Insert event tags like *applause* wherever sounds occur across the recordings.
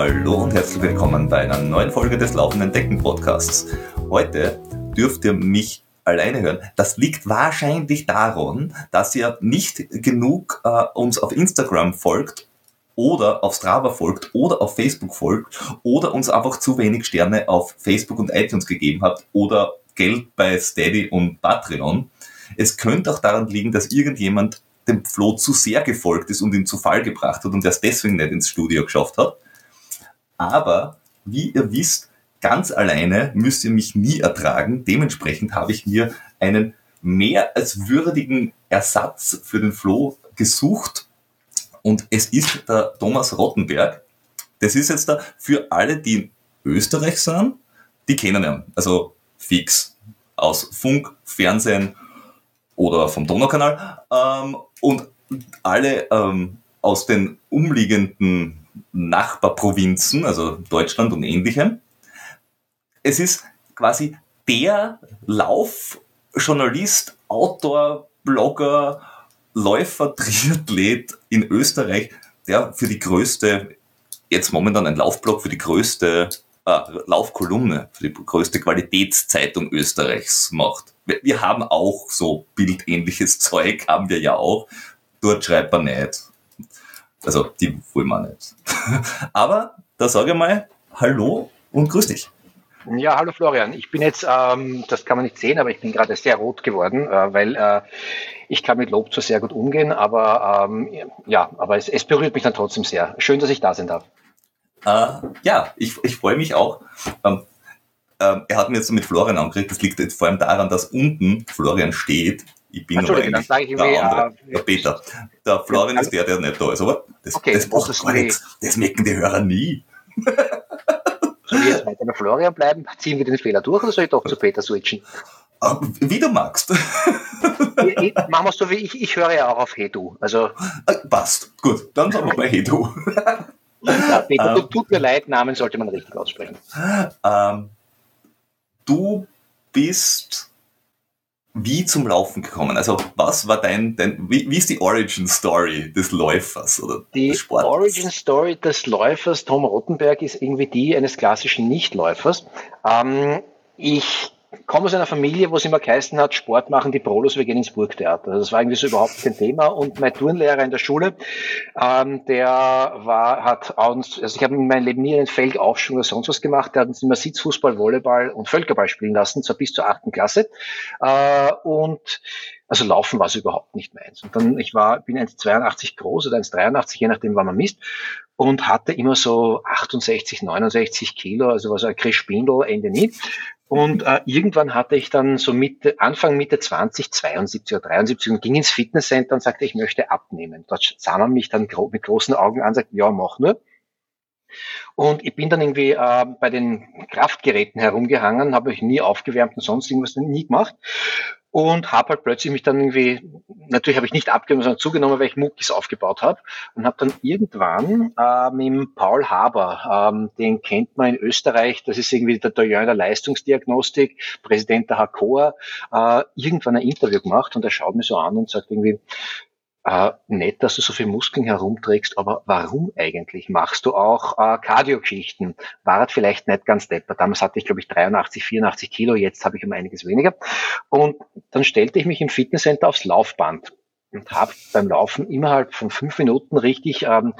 Hallo und herzlich willkommen bei einer neuen Folge des Laufenden Decken Podcasts. Heute dürft ihr mich alleine hören. Das liegt wahrscheinlich daran, dass ihr nicht genug äh, uns auf Instagram folgt oder auf Strava folgt oder auf Facebook folgt oder uns einfach zu wenig Sterne auf Facebook und iTunes gegeben habt oder Geld bei Steady und Patreon. Es könnte auch daran liegen, dass irgendjemand dem Flo zu sehr gefolgt ist und ihn zu Fall gebracht hat und er es deswegen nicht ins Studio geschafft hat. Aber wie ihr wisst, ganz alleine müsst ihr mich nie ertragen. Dementsprechend habe ich mir einen mehr als würdigen Ersatz für den Flo gesucht. Und es ist der Thomas Rottenberg. Das ist jetzt da für alle, die in Österreich sind, die kennen ihn. Also fix aus Funk, Fernsehen oder vom Donaukanal. Ähm, und alle ähm, aus den umliegenden Nachbarprovinzen, also Deutschland und ähnlichem. Es ist quasi der Laufjournalist, Autor, Blogger, Läufer, *laughs* Triathlet in Österreich, der für die größte, jetzt momentan ein Laufblog für die größte äh, Laufkolumne, für die größte Qualitätszeitung Österreichs macht. Wir, haben auch so bildähnliches *laughs* Zeug, haben wir ja auch. Dort schreibt man nicht. Also, die wollen wir nicht. *laughs* Aber da sage ich mal Hallo und grüß dich. Ja, hallo Florian. Ich bin jetzt, ähm, das kann man nicht sehen, aber ich bin gerade sehr rot geworden, äh, weil äh, ich kann mit Lob zwar sehr gut umgehen, aber ähm, ja, aber es, es berührt mich dann trotzdem sehr. Schön, dass ich da sein darf. Äh, ja, ich, ich freue mich auch. Ähm, ähm, er hat mir jetzt mit Florian angekriegt. Das liegt jetzt vor allem daran, dass unten Florian steht ich bin aber eigentlich der andere, äh, der Peter. Der Florian ist der, der nicht da ist, aber das, okay, das macht gar nichts. Das merken die Hörer nie. Soll ich jetzt weiter bei Florian bleiben? Ziehen wir den Fehler durch oder soll ich doch zu Peter switchen? Ah, wie du magst. ich, ich, machen wir es so wie ich, ich höre ja auch auf Hedu. Also ah, Passt, gut, dann sagen wir mal Hedu. ja, Peter, ähm, tut mir leid, Namen sollte man richtig aussprechen. Ähm, du bist wie zum Laufen gekommen? Also was war dein, dein wie, wie ist die Origin Story des Läufers oder die des Sporters? Origin Story des Läufers Tom Rottenberg ist irgendwie die eines klassischen Nichtläufers. Ähm, ich komme aus einer Familie, wo es immer geheißen hat, Sport machen die Prolos, wir gehen ins Burgtheater. Also das war irgendwie so überhaupt kein Thema. Und mein Turnlehrer in der Schule, ähm, der war, hat uns, also ich habe in meinem Leben nie einen Feldaufschwung oder sonst was gemacht, der hat uns immer Sitzfußball, Volleyball und Völkerball spielen lassen, zwar bis zur achten Klasse. Äh, und also Laufen war es überhaupt nicht meins. Und dann, ich war, bin 1,82 groß oder 1,83, je nachdem, wann man misst, und hatte immer so 68, 69 Kilo, also war so ein Krischbindel, Ende nie. Und äh, irgendwann hatte ich dann so Mitte, Anfang Mitte 20, 72 oder 73 und ging ins Fitnesscenter und sagte, ich möchte abnehmen. Dort sah man mich dann gro mit großen Augen an, sagte, ja, mach nur. Und ich bin dann irgendwie äh, bei den Kraftgeräten herumgehangen, habe ich nie aufgewärmt und sonst irgendwas nie gemacht und habe halt plötzlich mich dann irgendwie, natürlich habe ich nicht abgenommen, sondern zugenommen, weil ich Muckis aufgebaut habe und habe dann irgendwann äh, mit Paul Haber, ähm, den kennt man in Österreich, das ist irgendwie der Doyen der Leistungsdiagnostik, Präsident der HCOA, äh, irgendwann ein Interview gemacht und er schaut mir so an und sagt irgendwie, äh, nett, dass du so viel Muskeln herumträgst, aber warum eigentlich? Machst du auch äh, Cardio-Geschichten? War das vielleicht nicht ganz depper. Damals hatte ich, glaube ich, 83, 84 Kilo, jetzt habe ich um einiges weniger. Und dann stellte ich mich im Fitnesscenter aufs Laufband und habe beim Laufen innerhalb von fünf Minuten richtig ähm,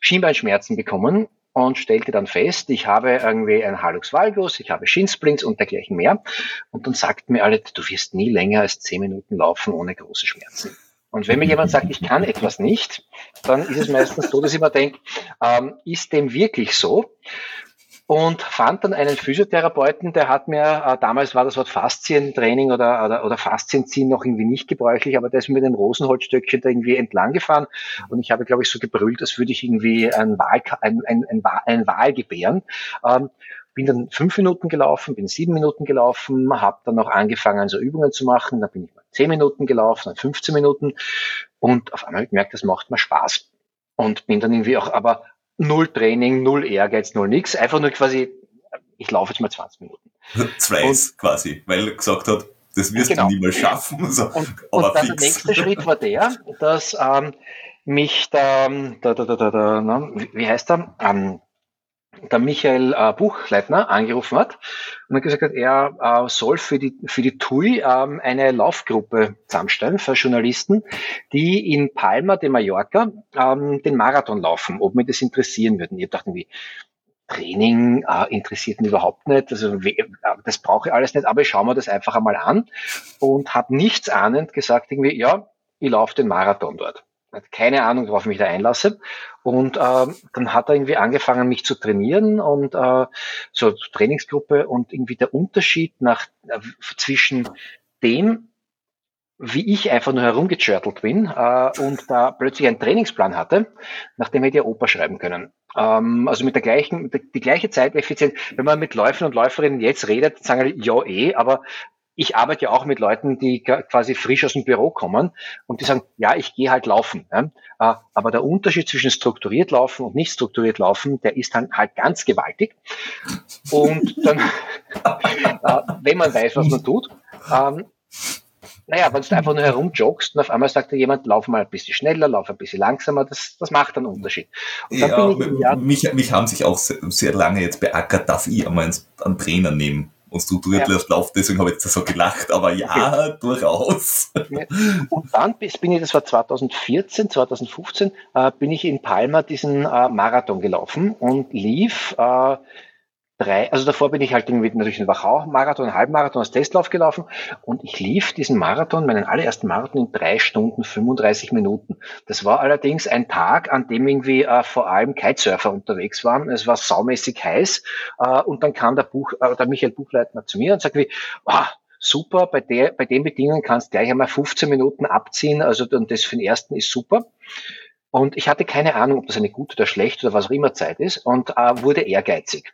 Schienbeinschmerzen bekommen und stellte dann fest, ich habe irgendwie einen Hallux valgus, ich habe Shinsplints und dergleichen mehr. Und dann sagten mir alle, du wirst nie länger als zehn Minuten laufen ohne große Schmerzen. Und wenn mir jemand sagt, ich kann etwas nicht, dann ist es meistens so, dass ich mir denke, ähm, ist dem wirklich so? Und fand dann einen Physiotherapeuten, der hat mir, äh, damals war das Wort Faszientraining oder, oder, oder Faszienziehen noch irgendwie nicht gebräuchlich, aber der ist mit dem Rosenholzstöckchen da irgendwie entlang gefahren und ich habe, glaube ich, so gebrüllt, als würde ich irgendwie ein Wahl, ein, ein, ein, Wahl gebären. Ähm, bin dann fünf Minuten gelaufen, bin sieben Minuten gelaufen, habe dann noch angefangen, so Übungen zu machen. Dann bin ich mal zehn Minuten gelaufen, dann 15 Minuten und auf einmal gemerkt, das macht mir Spaß. Und bin dann irgendwie auch, aber null Training, null Ehrgeiz, null nix. Einfach nur quasi, ich laufe jetzt mal 20 Minuten. *laughs* Fleiß quasi, weil er gesagt hat, das wirst genau. du niemals schaffen. So. Und, aber und dann fix. der nächste Schritt war der, dass ähm, mich da, da, da, da, da, da wie heißt er, ähm, der Michael äh, Buchleitner angerufen hat und hat gesagt er äh, soll für die, für die TUI ähm, eine Laufgruppe zusammenstellen für Journalisten, die in Palma de Mallorca ähm, den Marathon laufen, ob mir das interessieren würden. Ich dachte wie, Training äh, interessiert mich überhaupt nicht, also äh, das brauche ich alles nicht, aber ich schaue mir das einfach einmal an und habe nichts ahnend gesagt, irgendwie, ja, ich laufe den Marathon dort. Keine Ahnung, worauf ich mich da einlasse. Und äh, dann hat er irgendwie angefangen, mich zu trainieren und äh, so Trainingsgruppe und irgendwie der Unterschied nach äh, zwischen dem, wie ich einfach nur herumgechörtelt bin äh, und da plötzlich einen Trainingsplan hatte, nachdem hätte ich Oper schreiben können. Ähm, also mit der gleichen, die gleiche Zeiteffizienz. Wenn man mit Läufern und Läuferinnen jetzt redet, sagen die, ja eh, aber ich arbeite ja auch mit Leuten, die quasi frisch aus dem Büro kommen und die sagen, ja, ich gehe halt laufen. Ja. Äh, aber der Unterschied zwischen strukturiert laufen und nicht strukturiert laufen, der ist dann halt ganz gewaltig. Und dann, *laughs* äh, wenn man weiß, was man tut, ähm, naja, wenn du einfach nur herumjoggst und auf einmal sagt dir jemand, lauf mal ein bisschen schneller, lauf ein bisschen langsamer, das, das macht einen Unterschied. ja, ich, mich, mich haben sich auch sehr, sehr lange jetzt beackert, darf ich einmal einen Trainer nehmen und strukturiert ja. Lauf, deswegen habe ich jetzt so gelacht, aber ja, okay. durchaus. Und dann bin ich, das war 2014, 2015, äh, bin ich in Palma diesen äh, Marathon gelaufen und lief äh, drei, also davor bin ich halt irgendwie natürlich den Wachau-Marathon, Halbmarathon als Testlauf gelaufen und ich lief diesen Marathon, meinen allerersten Marathon in drei Stunden 35 Minuten. Das war allerdings ein Tag, an dem irgendwie äh, vor allem Kitesurfer unterwegs waren. Es war saumäßig heiß äh, und dann kam der Buch, äh, der Michael Buchleitner zu mir und sagte wie, ah, super, bei der, bei den Bedingungen kannst du gleich einmal 15 Minuten abziehen, also und das für den ersten ist super. Und ich hatte keine Ahnung, ob das eine gute oder schlechte oder was auch immer Zeit ist und äh, wurde ehrgeizig.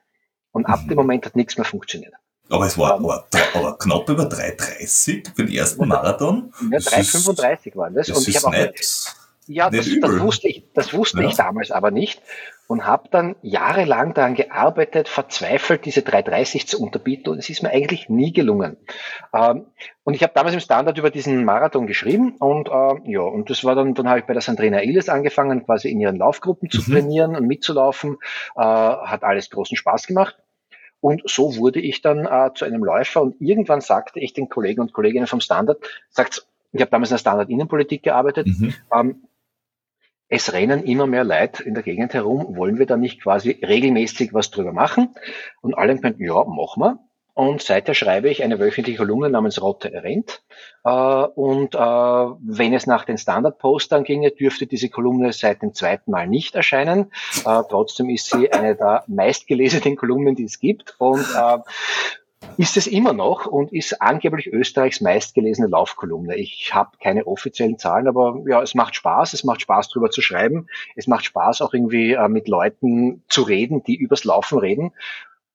Und ab dem mhm. Moment hat nichts mehr funktioniert. Aber es war aber, aber knapp über 3,30 für den ersten *laughs* Marathon. Ja, 3,35 waren das. das und ich habe auch nicht, ja, das, das, wusste ich, das wusste ja. ich damals aber nicht und habe dann jahrelang daran gearbeitet, verzweifelt diese 330 zu unterbieten und es ist mir eigentlich nie gelungen. Ähm, und ich habe damals im Standard über diesen Marathon geschrieben und äh, ja, und das war dann, dann habe ich bei der Sandrina Illes angefangen, quasi in ihren Laufgruppen zu mhm. trainieren und mitzulaufen. Äh, hat alles großen Spaß gemacht. Und so wurde ich dann äh, zu einem Läufer und irgendwann sagte ich den Kollegen und Kolleginnen vom Standard, sagt, ich habe damals in der Standard Innenpolitik gearbeitet, mhm. ähm, es rennen immer mehr Leute in der Gegend herum, wollen wir da nicht quasi regelmäßig was drüber machen? Und alle meinten, ja, machen wir. Und seither schreibe ich eine wöchentliche Kolumne namens Rotte rennt. Äh, und äh, wenn es nach den Standard-Postern ginge, dürfte diese Kolumne seit dem zweiten Mal nicht erscheinen. Äh, trotzdem ist sie eine der meistgelesenen Kolumnen, die es gibt. Und ist es immer noch und ist angeblich Österreichs meistgelesene Laufkolumne. Ich habe keine offiziellen Zahlen, aber ja, es macht Spaß. Es macht Spaß, drüber zu schreiben. Es macht Spaß, auch irgendwie äh, mit Leuten zu reden, die übers Laufen reden,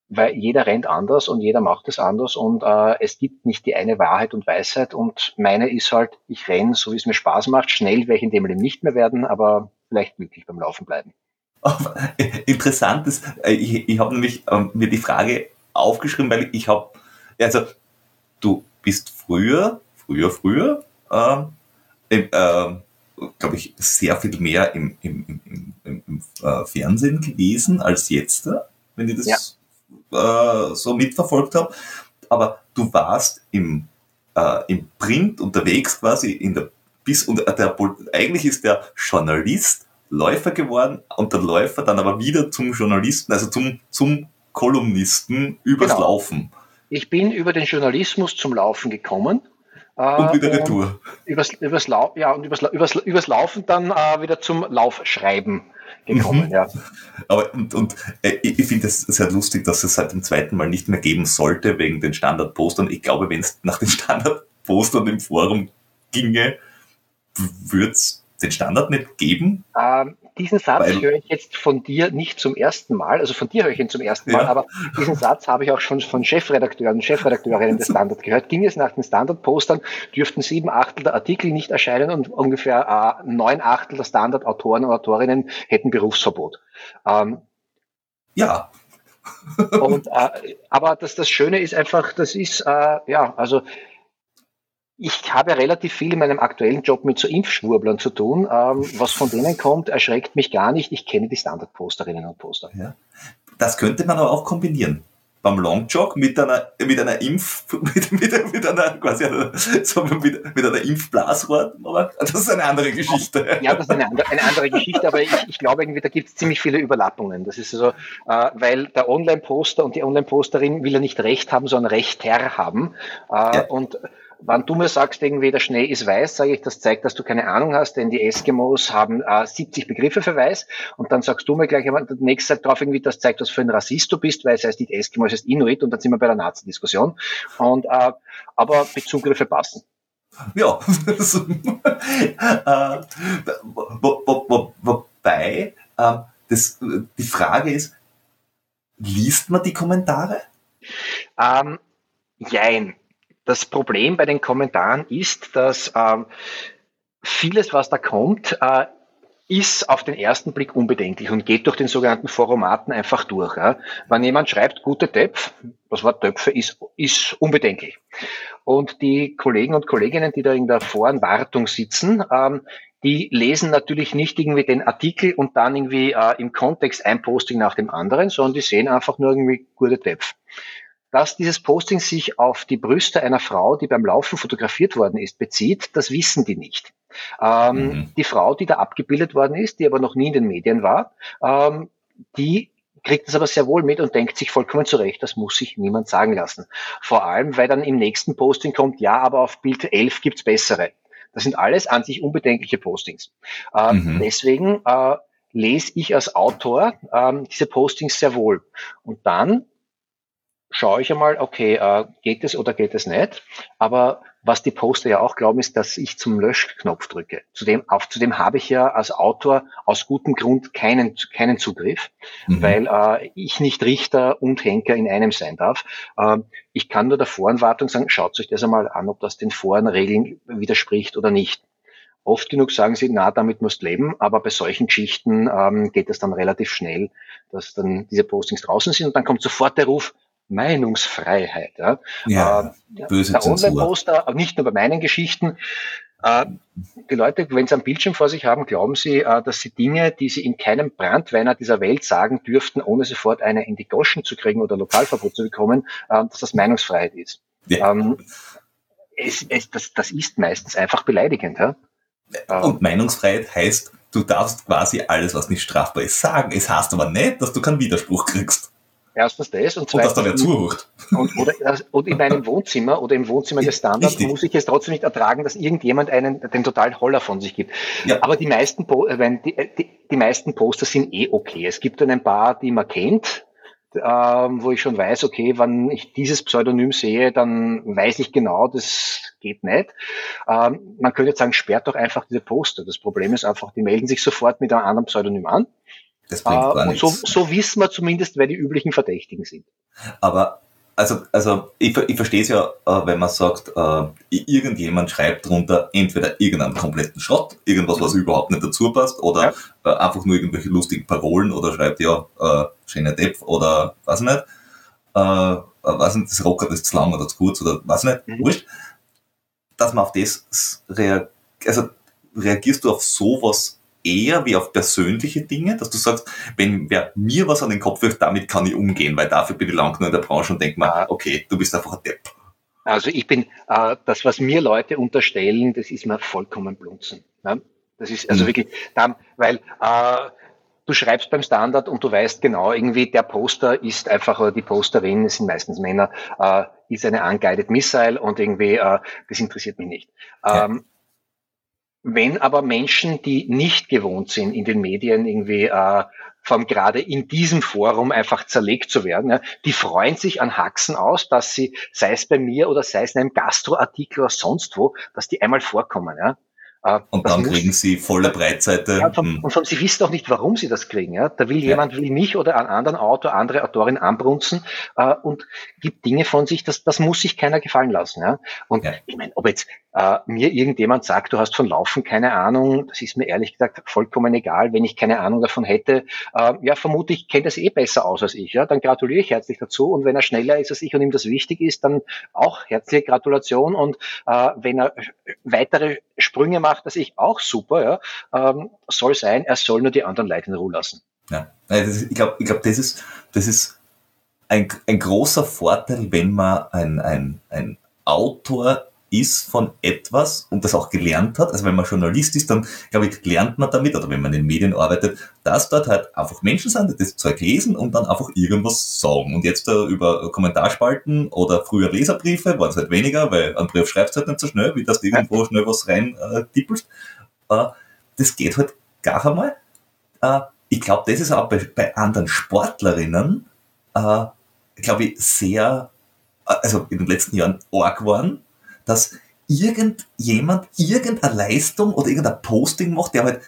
weil jeder rennt anders und jeder macht es anders und äh, es gibt nicht die eine Wahrheit und Weisheit und meine ist halt, ich renne, so wie es mir Spaß macht. Schnell werde ich in dem Leben nicht mehr werden, aber vielleicht glücklich beim Laufen bleiben. *laughs* Interessant ist, äh, ich, ich habe nämlich ähm, mir die Frage aufgeschrieben, weil ich habe, also du bist früher, früher, früher, ähm, äh, glaube ich, sehr viel mehr im, im, im, im, äh, Fernsehen gewesen als jetzt, wenn ich das ja. äh, so mitverfolgt habe. Aber du warst im, äh, im Print unterwegs quasi in der bis und der, eigentlich ist der Journalist Läufer geworden und der Läufer dann aber wieder zum Journalisten, also zum, zum Kolumnisten übers genau. Laufen. Ich bin über den Journalismus zum Laufen gekommen. Äh, und wieder Retour. Übers, übers, Lau ja, und übers, übers, übers Laufen dann äh, wieder zum Laufschreiben gekommen, mhm. ja. Aber und, und äh, ich finde es sehr lustig, dass es seit dem zweiten Mal nicht mehr geben sollte, wegen den Standardpostern. Ich glaube, wenn es nach den *laughs* Standardpostern im Forum ginge, würde es den Standard nicht geben? Ähm, diesen Satz Weil, höre ich jetzt von dir nicht zum ersten Mal, also von dir höre ich ihn zum ersten Mal, ja. aber diesen Satz habe ich auch schon von Chefredakteuren und Chefredakteurinnen des Standard gehört. Ging es nach den Standard-Postern, dürften sieben Achtel der Artikel nicht erscheinen und ungefähr äh, neun Achtel der Standard-Autoren und Autorinnen hätten Berufsverbot. Ähm, ja. und, äh, aber das, das Schöne ist einfach, das ist, äh, ja, also ich habe relativ viel in meinem aktuellen Job mit so Impfschwurblern zu tun. Ähm, was von denen kommt, erschreckt mich gar nicht. Ich kenne die Standardposterinnen und Poster. Ja. das könnte man aber auch kombinieren beim Longjog mit einer, mit einer Impf, *laughs* mit, mit, mit einer, quasi einer, so mit, mit einer Impfblaswort, aber das ist eine andere Geschichte. Ja, das ist eine andere, eine andere Geschichte, aber ich, ich glaube irgendwie, da gibt es ziemlich viele Überlappungen. Das ist so, äh, weil der Online-Poster und die Online-Posterin will ja nicht Recht haben, sondern Rechter haben. Äh, ja. Und wenn du mir sagst, irgendwie der Schnee ist weiß, sage ich, das zeigt, dass du keine Ahnung hast, denn die Eskimos haben äh, 70 Begriffe für weiß und dann sagst du mir gleich einmal der nächste Zeit drauf irgendwie, das zeigt, was für ein Rassist du bist, weil es heißt nicht Eskimo, es heißt Inuit und dann sind wir bei der Nazi-Diskussion. Und äh, aber Bezugriffe passen. Ja, *laughs* äh, wo, wo, wo, wobei äh, das, die Frage ist, liest man die Kommentare? Ähm, jein. Das Problem bei den Kommentaren ist, dass ähm, vieles, was da kommt, äh, ist auf den ersten Blick unbedenklich und geht durch den sogenannten Foromaten einfach durch. Ja. Wenn jemand schreibt, gute Töpf, das Wort Töpfe ist, ist unbedenklich. Und die Kollegen und Kolleginnen, die da in der Voranwartung sitzen, ähm, die lesen natürlich nicht irgendwie den Artikel und dann irgendwie äh, im Kontext ein Posting nach dem anderen, sondern die sehen einfach nur irgendwie gute Töpf dass dieses Posting sich auf die Brüste einer Frau, die beim Laufen fotografiert worden ist, bezieht, das wissen die nicht. Ähm, mhm. Die Frau, die da abgebildet worden ist, die aber noch nie in den Medien war, ähm, die kriegt es aber sehr wohl mit und denkt sich vollkommen zurecht, das muss sich niemand sagen lassen. Vor allem, weil dann im nächsten Posting kommt, ja, aber auf Bild 11 gibt's bessere. Das sind alles an sich unbedenkliche Postings. Äh, mhm. Deswegen äh, lese ich als Autor äh, diese Postings sehr wohl. Und dann schaue ich einmal, okay, äh, geht es oder geht es nicht. Aber was die Poster ja auch glauben, ist, dass ich zum Löschknopf drücke. Zudem, auf, zudem habe ich ja als Autor aus gutem Grund keinen, keinen Zugriff, mhm. weil äh, ich nicht Richter und Henker in einem sein darf. Äh, ich kann nur der Voranwartung sagen, schaut euch das einmal an, ob das den Voranregeln widerspricht oder nicht. Oft genug sagen sie, na, damit musst leben, aber bei solchen Geschichten ähm, geht es dann relativ schnell, dass dann diese Postings draußen sind und dann kommt sofort der Ruf, Meinungsfreiheit. Ja, ja äh, böse der Online-Poster, nicht nur bei meinen Geschichten. Äh, die Leute, wenn sie am Bildschirm vor sich haben, glauben sie, äh, dass sie Dinge, die sie in keinem Brandweiner dieser Welt sagen dürften, ohne sofort eine in die Goschen zu kriegen oder Lokalverbot zu bekommen, äh, dass das Meinungsfreiheit ist. Ja. Ähm, es, es, das, das ist meistens einfach beleidigend. Ja? Und Meinungsfreiheit heißt, du darfst quasi alles, was nicht strafbar ist, sagen. Es heißt aber nicht, dass du keinen Widerspruch kriegst. Erstens das und zweitens. Und dass da wer zuhört. Und, oder, und in meinem Wohnzimmer oder im Wohnzimmer des *laughs* Standards muss ich es trotzdem nicht ertragen, dass irgendjemand einen den totalen Holler von sich gibt. Ja. Aber die meisten, äh, die, äh, die, die meisten Poster sind eh okay. Es gibt dann ein paar, die man kennt, ähm, wo ich schon weiß, okay, wenn ich dieses Pseudonym sehe, dann weiß ich genau, das geht nicht. Ähm, man könnte jetzt sagen, sperrt doch einfach diese Poster. Das Problem ist einfach, die melden sich sofort mit einem anderen Pseudonym an. Das bringt äh, gar nichts. So, so wissen wir zumindest, wer die üblichen Verdächtigen sind. Aber also, also ich, ich verstehe es ja, äh, wenn man sagt, äh, irgendjemand schreibt drunter entweder irgendeinen kompletten Schrott, irgendwas, was überhaupt nicht dazu passt, oder ja. äh, einfach nur irgendwelche lustigen Parolen oder schreibt ja äh, schöner Depp oder was nicht, äh, was nicht, das Rocker ist zu lang oder zu kurz oder was nicht, mhm. wurscht, dass man auf das reagiert, also reagierst du auf sowas eher wie auf persönliche Dinge, dass du sagst, wenn wer mir was an den Kopf wirft, damit kann ich umgehen, weil dafür bin ich lang nur in der Branche und denke mir, okay, du bist einfach ein Depp. Also ich bin, äh, das, was mir Leute unterstellen, das ist mir vollkommen blunzen. Ne? Das ist also mhm. wirklich, weil äh, du schreibst beim Standard und du weißt genau, irgendwie der Poster ist einfach, oder die Posterin, es sind meistens Männer, äh, ist eine unguided Missile und irgendwie, äh, das interessiert mich nicht. Ja. Wenn aber Menschen, die nicht gewohnt sind, in den Medien irgendwie äh, vom gerade in diesem Forum einfach zerlegt zu werden, ja, die freuen sich an Haxen aus, dass sie, sei es bei mir oder sei es in einem Gastroartikel oder sonst wo, dass die einmal vorkommen. Ja. Äh, und dann kriegen sie volle Breitseite. Ja, von, hm. und von, sie wissen auch nicht, warum sie das kriegen. Ja? Da will ja. jemand, will mich oder einen anderen Autor, andere Autorin anbrunzen äh, und gibt Dinge von sich, das, das muss sich keiner gefallen lassen. Ja? Und ja. ich meine, ob jetzt äh, mir irgendjemand sagt, du hast von Laufen keine Ahnung, das ist mir ehrlich gesagt vollkommen egal. Wenn ich keine Ahnung davon hätte, äh, ja, vermutlich kennt das eh besser aus als ich. Ja? Dann gratuliere ich herzlich dazu. Und wenn er schneller ist als ich und ihm das wichtig ist, dann auch herzliche Gratulation. Und äh, wenn er weitere Sprünge macht, das ich auch super, ja, ähm, soll sein, er soll nur die anderen Leute in Ruhe lassen. Ja, ich glaube, ich glaub, das ist, das ist ein, ein großer Vorteil, wenn man ein, ein, ein Autor ist von etwas und das auch gelernt hat, also wenn man Journalist ist, dann glaube ich, lernt man damit, oder wenn man in Medien arbeitet, dass dort halt einfach Menschen sind, die das Zeug lesen und dann einfach irgendwas sagen. Und jetzt uh, über Kommentarspalten oder früher Leserbriefe waren es halt weniger, weil ein Brief schreibst halt nicht so schnell, wie dass du irgendwo schnell was rein äh, tippelst. Äh, das geht halt gar einmal. Äh, ich glaube, das ist auch bei, bei anderen Sportlerinnen, äh, glaube ich, sehr, äh, also in den letzten Jahren arg geworden, dass irgendjemand irgendeine Leistung oder irgendein Posting macht, der halt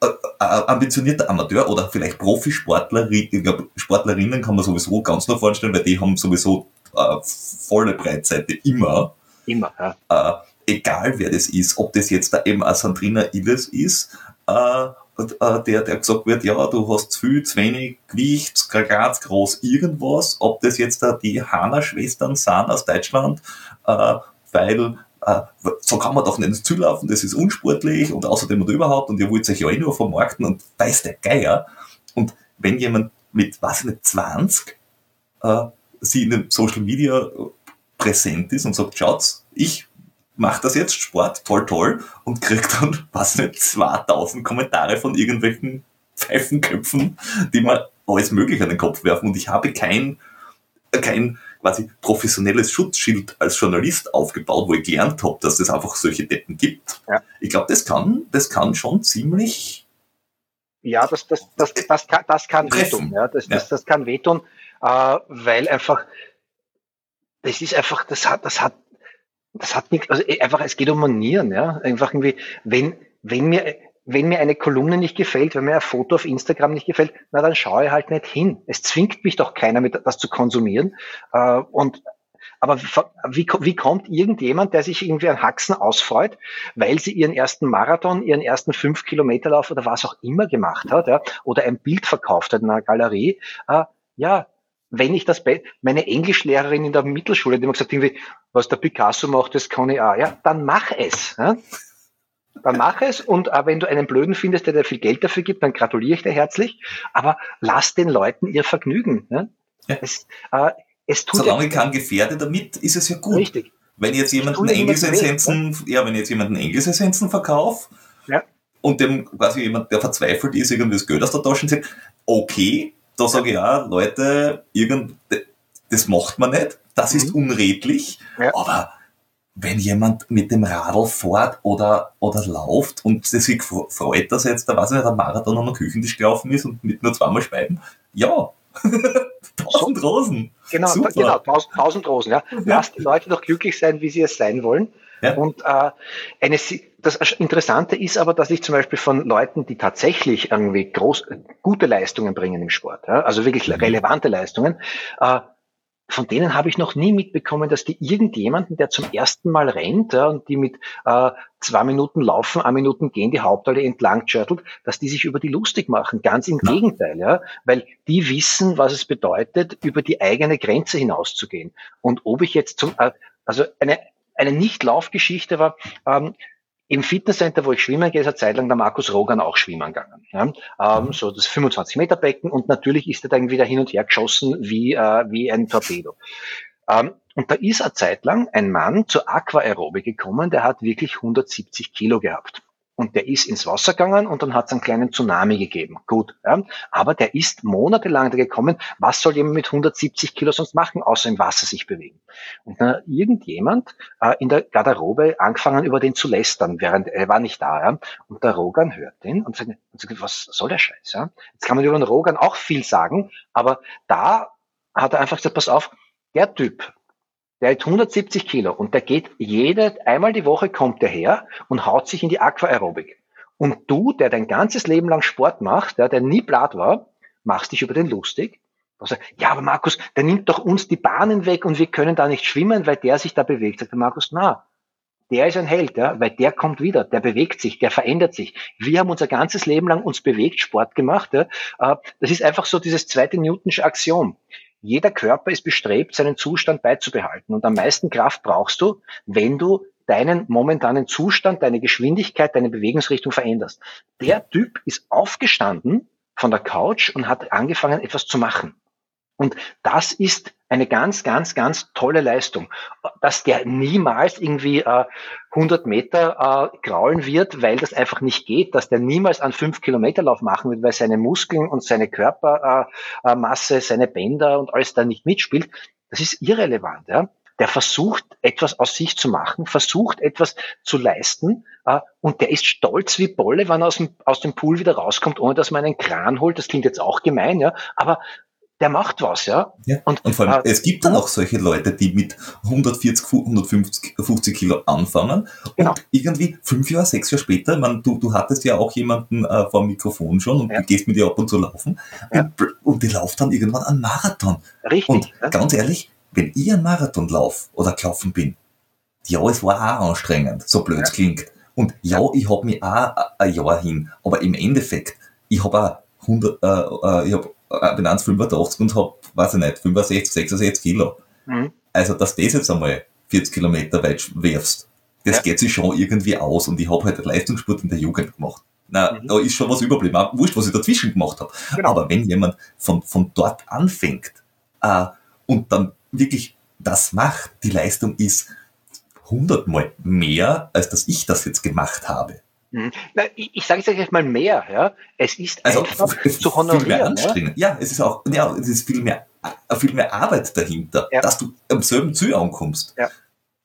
äh, äh, ambitionierter Amateur oder vielleicht Profisportlerin, ich glaube, Sportlerinnen kann man sowieso ganz noch vorstellen, weil die haben sowieso äh, volle Breitseite immer. Immer, ja. Äh, egal wer das ist, ob das jetzt da eben eine Sandrina Illes ist, äh, äh, der, der gesagt wird, ja, du hast zu viel, zu wenig Gewicht, ganz groß irgendwas, ob das jetzt da die Hanna-Schwestern sind aus Deutschland, äh, weil äh, so kann man doch nicht ins Ziel laufen, das ist unsportlich und außerdem und überhaupt und ihr wollt euch ja eh nur vermarkten und weiß der Geier. Und wenn jemand mit, was nicht, 20 äh, sie in den Social Media präsent ist und sagt, schaut, ich macht das jetzt Sport, toll, toll, und kriegt dann, *laughs* was nicht, 2000 Kommentare von irgendwelchen Pfeifenköpfen, die mir alles Mögliche an den Kopf werfen. Und ich habe kein, kein quasi professionelles Schutzschild als Journalist aufgebaut, wo ich gelernt habe, dass es einfach solche Deppen gibt. Ja. Ich glaube, das kann, das kann schon ziemlich. Ja, das, das, das, das, kann, das kann wehtun. Ja, das, das, das kann wehtun, äh, weil einfach, das ist einfach, das hat, das hat das hat nichts, also eh, einfach, es geht um Manieren, ja. Einfach irgendwie, wenn, wenn mir, wenn mir eine Kolumne nicht gefällt, wenn mir ein Foto auf Instagram nicht gefällt, na dann schaue ich halt nicht hin. Es zwingt mich doch keiner, mit das zu konsumieren. Äh, und aber wie, wie kommt irgendjemand, der sich irgendwie an Haxen ausfreut, weil sie ihren ersten Marathon, ihren ersten fünf Kilometerlauf oder was auch immer gemacht hat, ja, oder ein Bild verkauft hat in einer Galerie, äh, ja, wenn ich das, meine Englischlehrerin in der Mittelschule, die hat gesagt, irgendwie, was der Picasso macht, das kann ich auch, ja, dann mach es. Ja? Dann mach es und äh, wenn du einen Blöden findest, der dir viel Geld dafür gibt, dann gratuliere ich dir herzlich, aber lass den Leuten ihr Vergnügen. Ja? ja. Es, äh, es tut Solange ja, kein Gefährde damit, ist es ja gut. Richtig. Wenn jetzt jemanden Engelsessenzen, ja, wenn jetzt jemanden Engelsessenzen verkauft, ja. und dem quasi jemand, der verzweifelt ist, irgendwie das Geld aus der Tasche zieht, okay, da sage ich auch, Leute, irgend, das macht man nicht, das ist mhm. unredlich, ja. aber wenn jemand mit dem Radl fährt oder, oder läuft und sich freut, dass er jetzt, da weiß ich nicht, der Marathon am Küchentisch gelaufen ist und mit nur zweimal Speiben, ja, *laughs* tausend Rosen. Genau, Super. genau, tausend, tausend Rosen, ja. ja. Lass die Leute doch glücklich sein, wie sie es sein wollen. Ja. Und äh, eine, das Interessante ist aber, dass ich zum Beispiel von Leuten, die tatsächlich irgendwie groß, gute Leistungen bringen im Sport, ja, also wirklich mhm. relevante Leistungen, äh, von denen habe ich noch nie mitbekommen, dass die irgendjemanden, der zum ersten Mal rennt ja, und die mit äh, zwei Minuten laufen, ein Minuten gehen, die Hauptallee entlang turtelt, dass die sich über die lustig machen. Ganz im ja. Gegenteil, ja, weil die wissen, was es bedeutet, über die eigene Grenze hinauszugehen. Und ob ich jetzt zum, äh, also eine eine Nicht-Laufgeschichte war, ähm, im Fitnesscenter, wo ich schwimmen gehe, ist eine Zeit lang der Markus Rogan auch schwimmen gegangen. Ja? Ähm, so das 25 Meter Becken und natürlich ist er dann wieder hin und her geschossen wie, äh, wie ein Torpedo. Ähm, und da ist eine Zeit lang ein Mann zur Aquaerobik gekommen, der hat wirklich 170 Kilo gehabt und der ist ins Wasser gegangen und dann hat es einen kleinen Tsunami gegeben. Gut, ja. aber der ist monatelang da gekommen. Was soll jemand mit 170 Kilo sonst machen, außer im Wasser sich bewegen? Und dann irgendjemand äh, in der Garderobe angefangen, über den zu lästern, während er war nicht da. Ja. Und der Rogan hört den und sagt, und sagt was soll der Scheiß? Ja? Jetzt kann man über den Rogan auch viel sagen, aber da hat er einfach gesagt, pass auf, der Typ, der hat 170 Kilo und der geht jede, einmal die Woche kommt der her und haut sich in die Aquaerobik. Und du, der dein ganzes Leben lang Sport macht, der, der nie blatt war, machst dich über den lustig. Also, ja, aber Markus, der nimmt doch uns die Bahnen weg und wir können da nicht schwimmen, weil der sich da bewegt. Sagt der Markus, na, der ist ein Held, ja, weil der kommt wieder, der bewegt sich, der verändert sich. Wir haben unser ganzes Leben lang uns bewegt, Sport gemacht. Ja. Äh, das ist einfach so dieses zweite Newtonsche Axiom. Jeder Körper ist bestrebt, seinen Zustand beizubehalten. Und am meisten Kraft brauchst du, wenn du deinen momentanen Zustand, deine Geschwindigkeit, deine Bewegungsrichtung veränderst. Der Typ ist aufgestanden von der Couch und hat angefangen, etwas zu machen. Und das ist eine ganz, ganz, ganz tolle Leistung, dass der niemals irgendwie äh, 100 Meter äh, kraulen wird, weil das einfach nicht geht, dass der niemals einen 5-Kilometer-Lauf machen wird, weil seine Muskeln und seine Körpermasse, äh, seine Bänder und alles da nicht mitspielt. Das ist irrelevant. Ja? Der versucht, etwas aus sich zu machen, versucht, etwas zu leisten äh, und der ist stolz wie Bolle, wenn er aus dem, aus dem Pool wieder rauskommt, ohne dass man einen Kran holt. Das klingt jetzt auch gemein, ja, aber der macht was, ja. ja. Und, und vor allem, äh, es gibt dann auch solche Leute, die mit 140, 150 50 Kilo anfangen genau. und irgendwie fünf Jahre, sechs Jahre später, man, du, du hattest ja auch jemanden äh, vor dem Mikrofon schon und ja. du gehst mit dir ab und zu laufen ja. und, und die lauft dann irgendwann einen Marathon. Richtig. Und ja. ganz ehrlich, wenn ich einen Marathon lauf oder gelaufen bin, ja, es war auch anstrengend, so blöd es klingt. Und ja, ich habe mich auch ein Jahr hin, aber im Endeffekt, ich habe auch 100, äh, äh, ich habe äh, bin 1,85 und habe, weiß ich nicht, 65, 66 Kilo. Mhm. Also, dass du das jetzt einmal 40 Kilometer weit wirfst, das ja. geht sich schon irgendwie aus und ich habe halt Leistungssport in der Jugend gemacht. Na, mhm. da ist schon was überblieben. Auch wurscht, was ich dazwischen gemacht habe. Genau. Aber wenn jemand von, von dort anfängt äh, und dann wirklich das macht, die Leistung ist hundertmal mehr, als dass ich das jetzt gemacht habe. Mhm. Na, ich, ich sage jetzt mal mehr, ja. Es ist also, einfach zu honorieren. Ja? ja, es ist auch, ja, es ist viel mehr, viel mehr Arbeit dahinter, ja. dass du am selben Ziel ankommst. Ja.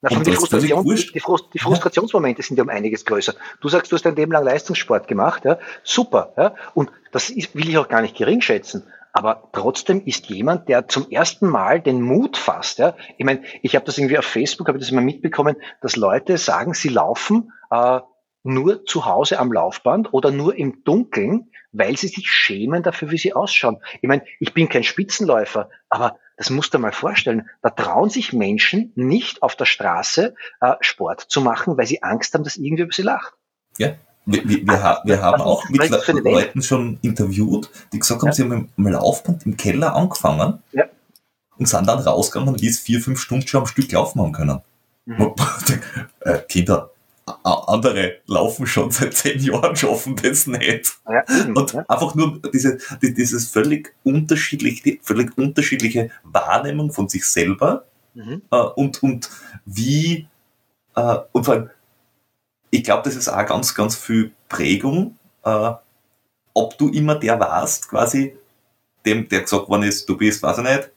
Na, die, Frustration, die, Frust, die, Frustrationsmomente sind ja um einiges größer. Du sagst, du hast dein Leben lang Leistungssport gemacht, ja, super, ja, und das ist, will ich auch gar nicht gering schätzen. Aber trotzdem ist jemand, der zum ersten Mal den Mut fasst. Ja? Ich meine, ich habe das irgendwie auf Facebook, habe ich das immer mitbekommen, dass Leute sagen, sie laufen äh, nur zu Hause am Laufband oder nur im Dunkeln, weil sie sich schämen dafür, wie sie ausschauen. Ich meine, ich bin kein Spitzenläufer, aber das musst du mal vorstellen. Da trauen sich Menschen nicht auf der Straße äh, Sport zu machen, weil sie Angst haben, dass irgendwer über sie lacht. Ja, wir, wir, wir, wir haben auch mit Leuten schon interviewt, die gesagt haben, ja. sie haben im Laufband im Keller angefangen ja. und sind dann rausgegangen, wie es vier, fünf Stunden schon am Stück laufen haben können. Mhm. *laughs* äh, Kinder, andere laufen schon seit zehn Jahren, schaffen das nicht. Ja, und ja. einfach nur diese, die, dieses völlig unterschiedliche, völlig unterschiedliche Wahrnehmung von sich selber mhm. äh, und, und wie, äh, und vor allem, ich glaube, das ist auch ganz, ganz viel Prägung, äh, ob du immer der warst, quasi, dem, der gesagt worden ist, du bist, weiß ich nicht,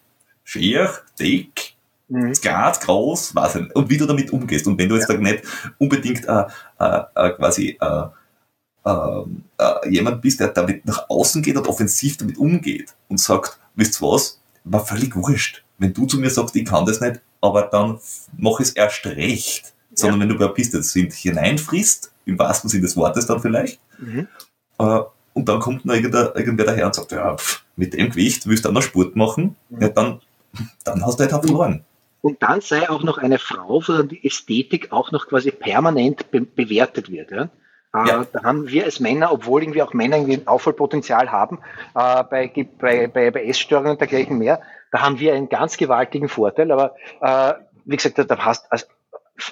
schier, dick, Mhm. Ganz groß, was und wie du damit umgehst. Und wenn du jetzt ja. nicht unbedingt äh, äh, äh, quasi äh, ähm, äh, jemand bist, der damit nach außen geht und offensiv damit umgeht und sagt, wisst ihr was, war völlig wurscht. Wenn du zu mir sagst, ich kann das nicht, aber dann mach es erst recht. Sondern ja. wenn du bei Piste sind hineinfrisst, im wahrsten Sinne des Wortes dann vielleicht, mhm. äh, und dann kommt noch irgendwer, irgendwer daher und sagt, ja, pff, mit dem Gewicht willst du auch noch Sport machen, mhm. ja, dann, dann hast du halt verloren. Und dann sei auch noch eine Frau, wo die Ästhetik auch noch quasi permanent be bewertet wird. Ja? Äh, ja. Da haben wir als Männer, obwohl irgendwie auch Männer irgendwie ein Aufholpotenzial haben, äh, bei, bei, bei, bei Essstörungen und dergleichen mehr, da haben wir einen ganz gewaltigen Vorteil. Aber äh, wie gesagt, da hast als,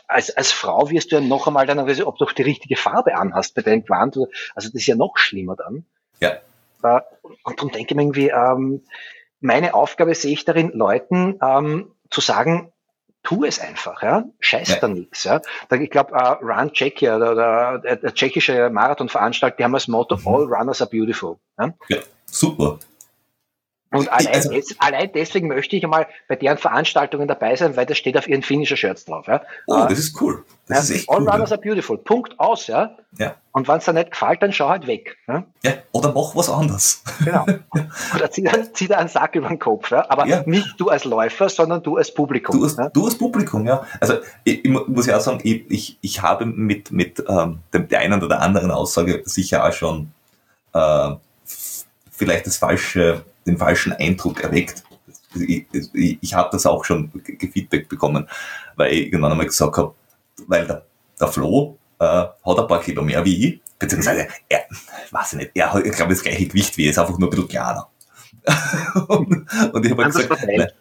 als, als Frau wirst du ja noch einmal dann, ob du auch die richtige Farbe anhast bei deinem Gewand. Also das ist ja noch schlimmer dann. Ja. Äh, und darum denke ich mir irgendwie, ähm, meine Aufgabe sehe ich darin, Leuten ähm, zu sagen, tu es einfach, ja, scheiß ja. da nichts, ja. Ich glaube, uh, Run Czechia, der, der, der tschechische Marathonveranstalter, die haben als Motto mhm. All Runners are beautiful. Ja, ja super. Und allein, also, des, allein, deswegen möchte ich einmal bei deren Veranstaltungen dabei sein, weil das steht auf ihren finnischer Shirts drauf. Ja. Oh, das ist cool. Das ja, ist echt All cool, runners ja. are beautiful. Punkt aus, ja. ja. Und wenn es dir nicht gefällt, dann schau halt weg. Ja, ja oder mach was anderes. Genau. *laughs* Oder zieh, zieh dir einen Sack über den Kopf. Ja. Aber nicht du als Läufer, sondern du als Publikum. Du als, du als Publikum, ja. Also ich, ich muss ja auch sagen, ich, ich, ich habe mit, mit ähm, dem, der einen oder anderen Aussage sicher auch schon äh, vielleicht das falsche den falschen Eindruck erweckt. Ich, ich, ich habe das auch schon Feedback bekommen, weil ich irgendwann einmal gesagt habe, weil der, der Flo äh, hat ein paar Kilo mehr wie ich, beziehungsweise er, weiß ich nicht, er hat, ich glaube, das gleiche Gewicht wie ich, ist einfach nur ein bisschen kleiner. *laughs* und, und ich habe halt gesagt, ne,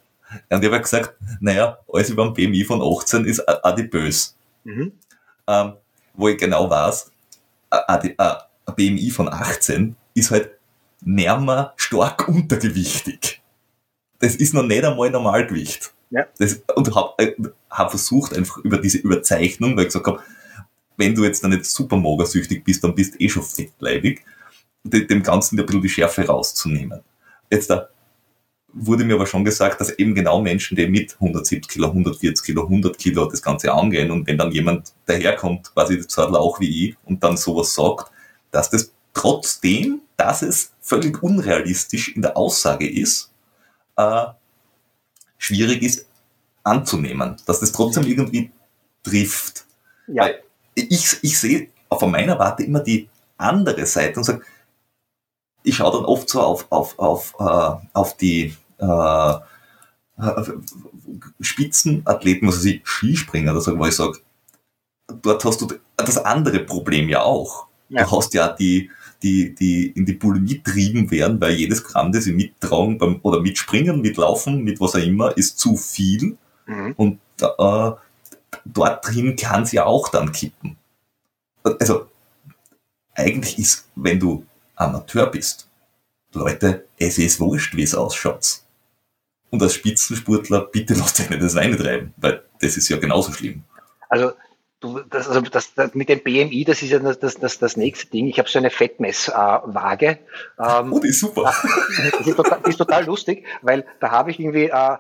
und ich habe gesagt, naja, alles über ein BMI von 18 ist adipös. Mhm. Ähm, wo ich genau weiß, ein BMI von 18 ist halt nimmer stark untergewichtig. Das ist noch nicht einmal Normalgewicht. Ja. Das, und habe äh, hab versucht, einfach über diese Überzeichnung, weil ich gesagt habe, wenn du jetzt dann nicht super magersüchtig bist, dann bist du eh schon fettleibig, dem Ganzen ein bisschen die Schärfe rauszunehmen. Jetzt da wurde mir aber schon gesagt, dass eben genau Menschen, die mit 170 Kilo, 140 Kilo, 100 Kilo das Ganze angehen und wenn dann jemand daherkommt, quasi so auch wie ich und dann sowas sagt, dass das trotzdem, dass es völlig unrealistisch in der Aussage ist, äh, schwierig ist anzunehmen, dass das trotzdem irgendwie trifft. Ja. Weil ich, ich sehe von meiner Warte immer die andere Seite und sage, ich schaue dann oft so auf, auf, auf, äh, auf die äh, Spitzenathleten, also sie Skispringer so, wo ich sage, dort hast du das andere Problem ja auch. Ja. Du hast ja die, die, die in die Bulimie trieben werden, weil jedes Gramm, das sie mittragen beim, oder mitspringen, mitlaufen, mit was auch immer, ist zu viel. Mhm. Und äh, dort drin kann ja auch dann kippen. Also, eigentlich ist, wenn du Amateur bist, Leute, es ist wurscht, wie es ausschaut. Und als Spitzensportler, bitte lasst euch nicht das Weine treiben, weil das ist ja genauso schlimm. Also, du, das, also das, das, mit dem BMI, das ist ja das, das, das, das nächste Ding. Ich habe so eine Fettmesswaage. Ähm, oh, die ist super. Die ist total, die ist total lustig, weil da habe ich irgendwie äh,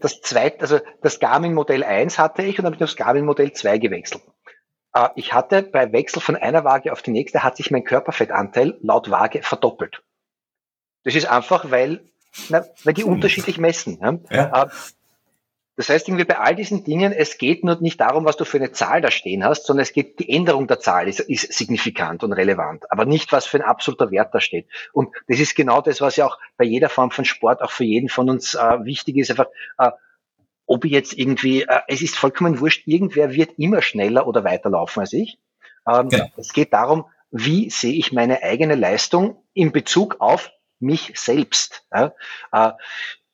das zweite, also das Garmin Modell 1 hatte ich und dann habe ich aufs Garmin Modell 2 gewechselt. Äh, ich hatte bei Wechsel von einer Waage auf die nächste hat sich mein Körperfettanteil laut Waage verdoppelt. Das ist einfach, weil na, weil die unterschiedlich messen. Ja? ja. Das heißt irgendwie bei all diesen Dingen, es geht nur nicht darum, was du für eine Zahl da stehen hast, sondern es geht, die Änderung der Zahl ist, ist signifikant und relevant, aber nicht, was für ein absoluter Wert da steht. Und das ist genau das, was ja auch bei jeder Form von Sport, auch für jeden von uns äh, wichtig ist, einfach, äh, ob ich jetzt irgendwie, äh, es ist vollkommen wurscht, irgendwer wird immer schneller oder weiterlaufen als ich. Ähm, genau. Es geht darum, wie sehe ich meine eigene Leistung in Bezug auf mich selbst. Ja? Äh,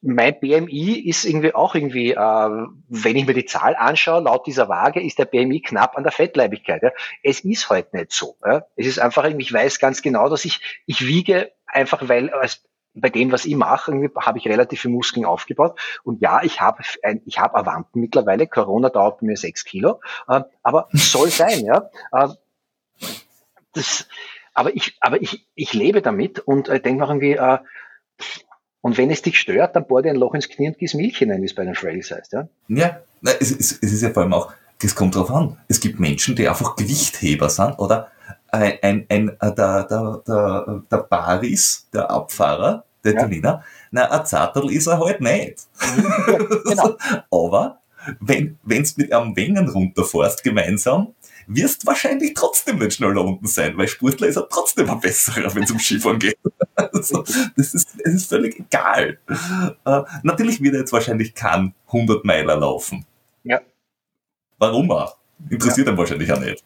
mein BMI ist irgendwie auch irgendwie, äh, wenn ich mir die Zahl anschaue, laut dieser Waage ist der BMI knapp an der Fettleibigkeit. Ja? Es ist halt nicht so. Ja? Es ist einfach irgendwie, ich weiß ganz genau, dass ich, ich wiege einfach, weil als bei dem, was ich mache, habe ich relativ viele Muskeln aufgebaut. Und ja, ich habe ein, ich habe Avanten mittlerweile. Corona dauert bei mir sechs Kilo, äh, aber *laughs* soll sein, ja. Äh, das, aber ich, aber ich, ich lebe damit und äh, denke mir irgendwie, äh, und wenn es dich stört, dann bohr dir ein Loch ins Knie und gieß Milch hinein, wie es bei den Frails heißt. Ja, ja es, es, es ist ja vor allem auch, das kommt drauf an. Es gibt Menschen, die einfach Gewichtheber sind, oder? Ein, ein, ein äh, der, der, der, der Baris, der Abfahrer, der ja. Italiener, na, ein Zartel ist er halt nicht. Ja, genau. *laughs* Aber wenn du mit einem Wengen runterfährst gemeinsam, wirst wahrscheinlich trotzdem nicht schneller unten sein, weil Sportler ist er trotzdem ein besserer, wenn es um Skifahren geht. Also, das ist, es ist völlig egal. Äh, natürlich wird er jetzt wahrscheinlich kein 100 Meiler laufen. Ja. Warum auch? Interessiert ja. ihn wahrscheinlich auch nicht.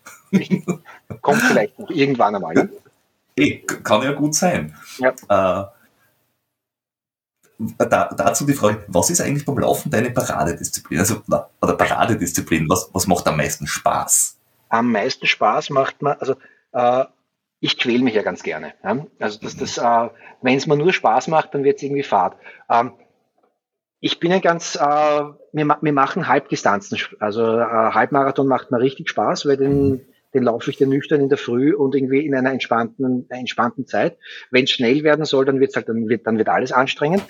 Kommt vielleicht noch irgendwann einmal. Ne? Eh, kann ja gut sein. Ja. Äh, da, dazu die Frage, was ist eigentlich beim Laufen deine Paradedisziplin? Also, oder Paradedisziplin, was, was macht am meisten Spaß? am meisten Spaß macht man, also äh, ich quäle mich ja ganz gerne. Ja? Also das, das, äh, wenn es mir nur Spaß macht, dann wird es irgendwie fad. Ähm, ich bin ja ganz, äh, wir, wir machen Halbdistanzen, also äh, Halbmarathon macht mir richtig Spaß, weil den, den laufe ich dann nüchtern in der Früh und irgendwie in einer entspannten, entspannten Zeit. Wenn es schnell werden soll, dann wird's halt, dann wird, dann wird alles anstrengend.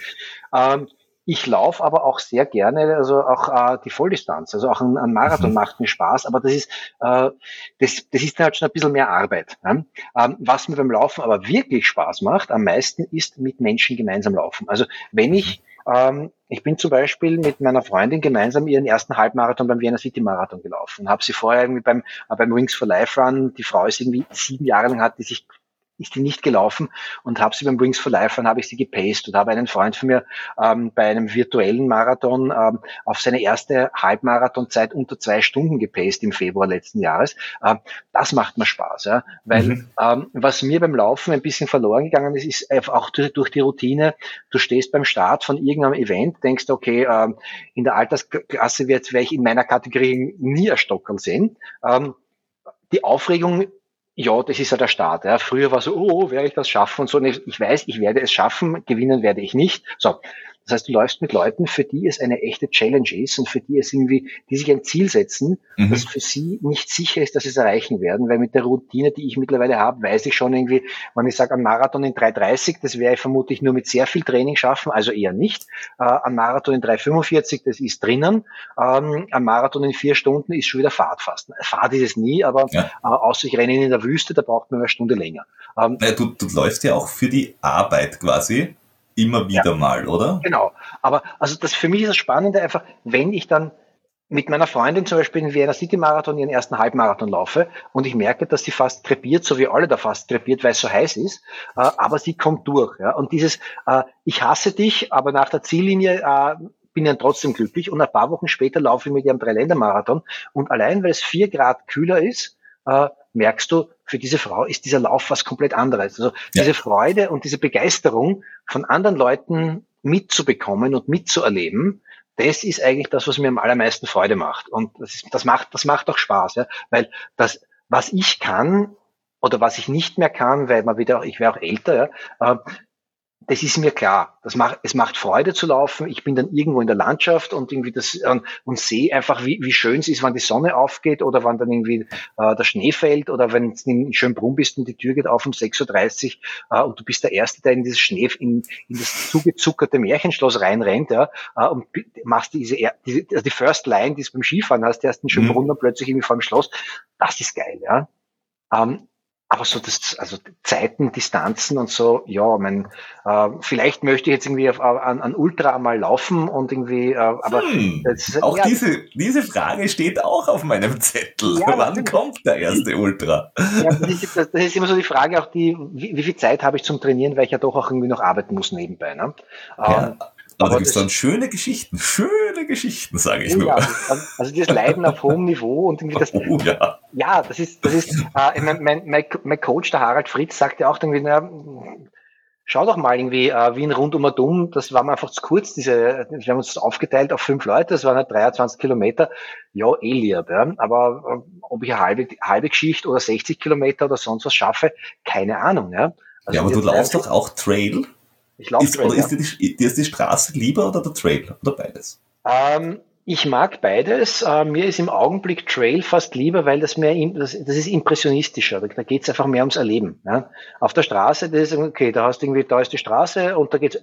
Ähm, ich laufe aber auch sehr gerne, also auch äh, die Volldistanz, also auch ein, ein Marathon mhm. macht mir Spaß, aber das ist, äh, das, das ist dann halt schon ein bisschen mehr Arbeit. Ne? Ähm, was mir beim Laufen aber wirklich Spaß macht, am meisten ist mit Menschen gemeinsam laufen. Also wenn ich, ähm, ich bin zum Beispiel mit meiner Freundin gemeinsam ihren ersten Halbmarathon beim Vienna City Marathon gelaufen, habe sie vorher irgendwie beim, äh, beim Wings for Life Run, die Frau ist irgendwie sieben Jahre lang hat die sich ist die nicht gelaufen und habe sie beim Wings for Life Run habe ich sie gepaced und habe einen Freund von mir ähm, bei einem virtuellen Marathon ähm, auf seine erste Halbmarathonzeit unter zwei Stunden gepaced im Februar letzten Jahres. Ähm, das macht mir Spaß, ja, weil mhm. ähm, was mir beim Laufen ein bisschen verloren gegangen ist, ist auch durch, durch die Routine. Du stehst beim Start von irgendeinem Event, denkst okay, ähm, in der Altersklasse werde ich in meiner Kategorie nie ein Stockerl sehen. Ähm, die Aufregung ja, das ist ja der Start. Ja. Früher war so, oh, werde ich das schaffen und so. Ich weiß, ich werde es schaffen, gewinnen werde ich nicht. So, das heißt, du läufst mit Leuten, für die es eine echte Challenge ist und für die es irgendwie, die sich ein Ziel setzen, mhm. das für sie nicht sicher ist, dass sie es erreichen werden, weil mit der Routine, die ich mittlerweile habe, weiß ich schon irgendwie, wenn ich sage, ein Marathon in 3,30, das werde ich vermutlich nur mit sehr viel Training schaffen, also eher nicht. Äh, ein Marathon in 3,45, das ist drinnen. Ähm, ein Marathon in vier Stunden ist schon wieder Fahrt fast. Fahrt ist es nie, aber ja. äh, außer ich renne in der Wüste, da braucht man eine Stunde länger. Ähm, ja, du, du läufst ja auch für die Arbeit quasi immer wieder ja, mal, oder? Genau. Aber also das für mich ist das Spannende einfach, wenn ich dann mit meiner Freundin zum Beispiel in Vienna City Marathon ihren ersten Halbmarathon laufe und ich merke, dass sie fast trepiert, so wie alle da fast trepiert, weil es so heiß ist, äh, aber sie kommt durch. Ja? Und dieses, äh, ich hasse dich, aber nach der Ziellinie äh, bin dann trotzdem glücklich und ein paar Wochen später laufe ich mit ihrem Dreiländermarathon und allein, weil es vier Grad kühler ist, äh, merkst du, für diese Frau ist dieser Lauf was komplett anderes. Also ja. diese Freude und diese Begeisterung von anderen Leuten mitzubekommen und mitzuerleben, das ist eigentlich das, was mir am allermeisten Freude macht. Und das, ist, das macht, das macht auch Spaß, ja? weil das, was ich kann oder was ich nicht mehr kann, weil man wieder, ich wäre auch älter, ja, äh, das ist mir klar. Das macht, es macht Freude zu laufen. Ich bin dann irgendwo in der Landschaft und irgendwie das und, und sehe einfach, wie, wie schön es ist, wann die Sonne aufgeht oder wann dann irgendwie äh, der Schnee fällt oder wenn du in Schönbrunn bist und die Tür geht auf um 6.30 Uhr äh, und du bist der Erste, der in dieses Schnee, in, in das zugezuckerte Märchenschloss reinrennt ja, äh, und machst diese, diese also die First Line, die es beim Skifahren hast, erst in Schönbrunn mhm. und plötzlich irgendwie vor dem Schloss. Das ist geil, ja. Ähm, aber so das, also Zeiten, Distanzen und so, ja, mein, äh, vielleicht möchte ich jetzt irgendwie auf, an, an Ultra mal laufen und irgendwie, äh, aber hm, das, auch ja, diese, diese Frage steht auch auf meinem Zettel. Ja, Wann kommt der erste Ultra? Ja, das ist, das ist, immer so die Frage, auch die, wie, wie viel Zeit habe ich zum Trainieren, weil ich ja doch auch irgendwie noch arbeiten muss nebenbei. Ne? Ähm, aber da gibt es dann schöne Geschichten, *laughs* schöne Geschichten, sage ich oh, nur. Ja, also dieses Leiden auf hohem Niveau und irgendwie das. *laughs* Oh, ja. ja, das ist, das ist, äh, mein, mein, mein Coach, der Harald Fritz, sagt ja auch irgendwie, na, schau doch mal irgendwie äh, Wien rund um dumm, das war mir einfach zu kurz, diese, wir haben uns aufgeteilt auf fünf Leute, das waren halt 23 Kilometer, ja, eh lieb, ja. aber äh, ob ich eine halbe, halbe Geschichte oder 60 Kilometer oder sonst was schaffe, keine Ahnung, ja. Also ja, aber du laufst doch auch Trail? Ich laufe ist, Oder ist dir, die, dir ist die Straße lieber oder der Trail oder beides? Ähm, ich mag beides. Äh, mir ist im Augenblick Trail fast lieber, weil das mehr, das, das ist impressionistischer. Da, geht es einfach mehr ums Erleben. Ja? Auf der Straße, das ist okay, da hast du irgendwie, da ist die Straße und da geht's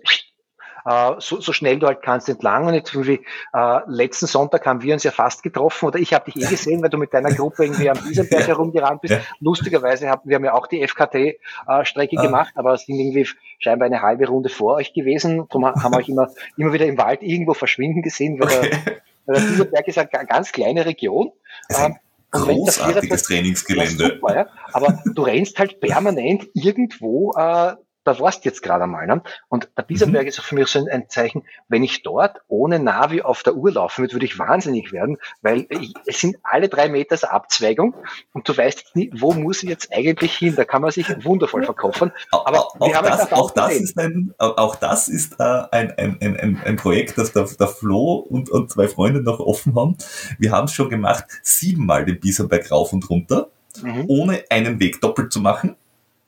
äh, so, so schnell du halt kannst entlang. Und jetzt irgendwie, äh, letzten Sonntag haben wir uns ja fast getroffen oder ich habe dich eh *laughs* gesehen, weil du mit deiner Gruppe irgendwie am Wiesenberg *laughs* herumgerannt bist. Ja. Lustigerweise haben wir haben ja auch die FKT-Strecke äh, ah. gemacht, aber es sind irgendwie scheinbar eine halbe Runde vor euch gewesen. Darum haben wir euch immer, immer wieder im Wald irgendwo verschwinden gesehen, weil, okay. der, weil der Wiesenberg ist eine ganz kleine Region. Ähm, großartiges Trainingsgelände. Ja, super, ja. Aber du rennst halt permanent irgendwo äh, da warst du jetzt gerade einmal. Ne? Und der Biesenberg mhm. ist auch für mich so ein, Zeichen, wenn ich dort ohne Navi auf der Uhr laufen würde, würde ich wahnsinnig werden, weil ich, es sind alle drei Meter Abzweigung und du weißt jetzt nie, wo muss ich jetzt eigentlich hin? Da kann man sich wundervoll verkaufen. Aber auch, wir haben das, auch, das ist ein, auch das ist äh, ein, ein, ein, ein Projekt, das der, der Flo und, und zwei Freunde noch offen haben. Wir haben es schon gemacht, siebenmal den Biesenberg rauf und runter, mhm. ohne einen Weg doppelt zu machen.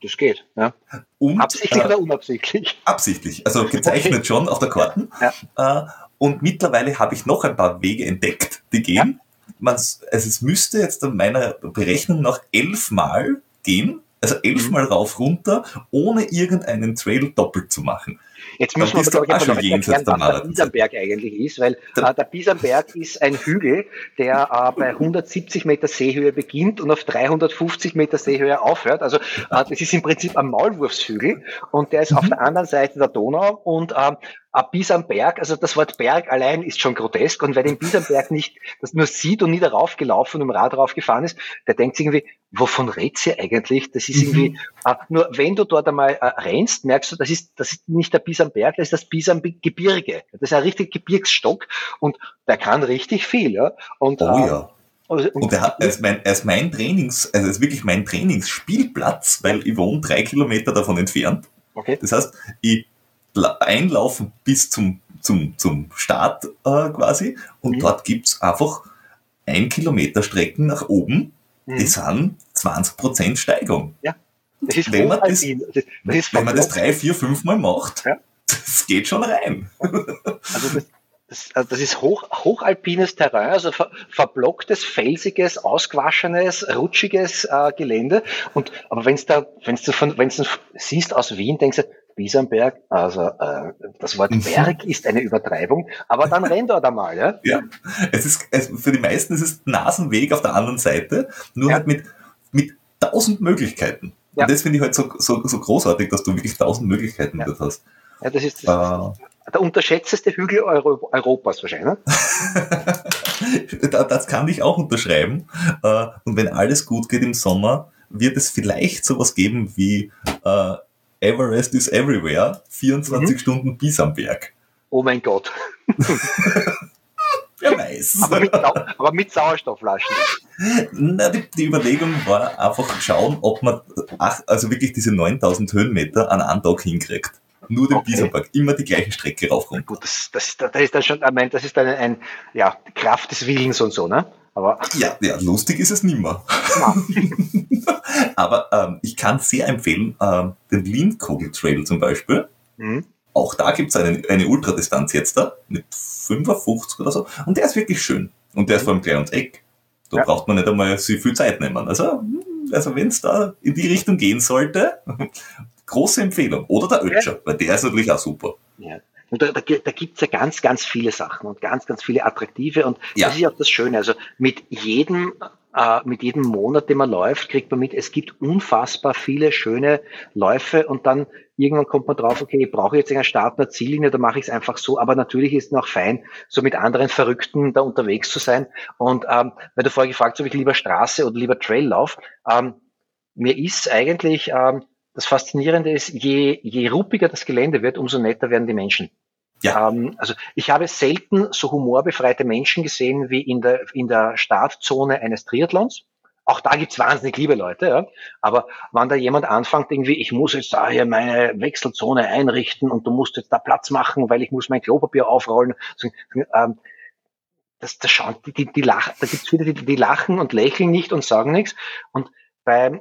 Das geht, ja. Und, Absichtlich äh, oder unabsichtlich? Absichtlich, also gezeichnet schon auf der Karten. Ja. Äh, und mittlerweile habe ich noch ein paar Wege entdeckt, die gehen. Ja. Man, also es müsste jetzt an meiner Berechnung noch elfmal gehen, also elfmal mhm. rauf runter, ohne irgendeinen Trail doppelt zu machen. Jetzt müssen wir aber, glaube ich, erklären, was der Biesenberg eigentlich ist, weil äh, der Biesenberg ist ein Hügel, der äh, bei 170 Meter Seehöhe beginnt und auf 350 Meter Seehöhe aufhört. Also äh, das ist im Prinzip ein Maulwurfshügel und der ist mhm. auf der anderen Seite der Donau und ähm, bis am Berg, also das Wort Berg allein ist schon grotesk und wer den bis am Berg nicht das nur sieht und nie darauf gelaufen und im Rad raufgefahren ist, der denkt sich irgendwie, wovon redet ihr eigentlich? Das ist irgendwie, mhm. äh, nur wenn du dort einmal äh, rennst, merkst du, das ist, das ist nicht der bis am Berg, das ist das bis am Gebirge. Das ist ein richtig Gebirgsstock und der kann richtig viel. Ja? Und, oh ja. Äh, und, und er, hat, er, ist mein, er ist mein Trainings, also ist wirklich mein Trainingsspielplatz, weil ich wohne drei Kilometer davon entfernt. Okay. Das heißt, ich einlaufen bis zum, zum, zum Start äh, quasi und mhm. dort gibt's einfach ein Kilometer Strecken nach oben, mhm. die sind 20% Steigung. Ja. Das ist wenn man das, das, das ist wenn man das drei, vier, fünf Mal macht, ja. das geht schon rein. *laughs* Also das, das, also das ist hoch, hochalpines Terrain, also ver, verblocktes, felsiges, ausgewaschenes, rutschiges äh, Gelände. Und aber wenn da, wenn's du siehst aus Wien, denkst du, Biesenberg, also äh, das Wort mhm. Berg ist eine Übertreibung, aber dann renn dort einmal, ja? Ja, es ist es, für die meisten ist es Nasenweg auf der anderen Seite, nur ja. halt mit mit tausend Möglichkeiten. Ja. Und das finde ich halt so, so, so großartig, dass du wirklich tausend Möglichkeiten ja. dort hast. Ja, das ist das, äh, der unterschätzteste Hügel Euro, Europas wahrscheinlich. Ne? *laughs* das kann ich auch unterschreiben. Äh, und wenn alles gut geht im Sommer, wird es vielleicht sowas geben wie äh, Everest is Everywhere, 24 mhm. Stunden bis am Berg. Oh mein Gott. *laughs* Wer weiß. Aber mit, aber mit Sauerstoffflaschen. Na, die, die, Überlegung war einfach schauen, ob man ach, also wirklich diese 9000 Höhenmeter an einem Tag hinkriegt. Nur den okay. Biesenberg, immer die gleiche Strecke raufkommt. Gut, das, das, das ist dann schon, ich meine, das ist dann ein, ein, ja, Kraft des Willens und so, ne? Aber ja, ja, lustig ist es nimmer. *laughs* Aber ähm, ich kann sehr empfehlen, ähm, den Lindkogel Trail zum Beispiel. Mhm. Auch da gibt's eine, eine Ultradistanz jetzt da, mit 55 oder so. Und der ist wirklich schön. Und der ist vor allem gleich ums Eck. Da ja. braucht man nicht einmal so viel Zeit nehmen. Also, hm, also wenn es da in die Richtung gehen sollte, *laughs* große Empfehlung. Oder der Ötscher, ja. weil der ist natürlich auch super. Ja. Und da, da, da gibt ja ganz, ganz viele Sachen und ganz, ganz viele attraktive. Und ja. das ist ja auch das Schöne. Also mit jedem, äh, mit jedem Monat, den man läuft, kriegt man mit, es gibt unfassbar viele schöne Läufe und dann irgendwann kommt man drauf, okay, ich brauche jetzt einen Start, eine Ziellinie, da mache ich es einfach so. Aber natürlich ist es noch fein, so mit anderen Verrückten da unterwegs zu sein. Und ähm, weil du vorher gefragt hast, ob ich lieber Straße oder lieber Trail laufe, ähm, mir ist eigentlich ähm, das Faszinierende ist, je, je ruppiger das Gelände wird, umso netter werden die Menschen. Ja. Ähm, also ich habe selten so humorbefreite Menschen gesehen wie in der, in der Startzone eines Triathlons. Auch da gibt's wahnsinnig liebe Leute, ja. Aber wenn da jemand anfängt, irgendwie, ich muss jetzt da hier meine Wechselzone einrichten und du musst jetzt da Platz machen, weil ich muss mein Klopapier aufrollen. Ähm, das, das schauen, die, die, die lachen, da gibt's viele, die, die lachen und lächeln nicht und sagen nichts. Und bei,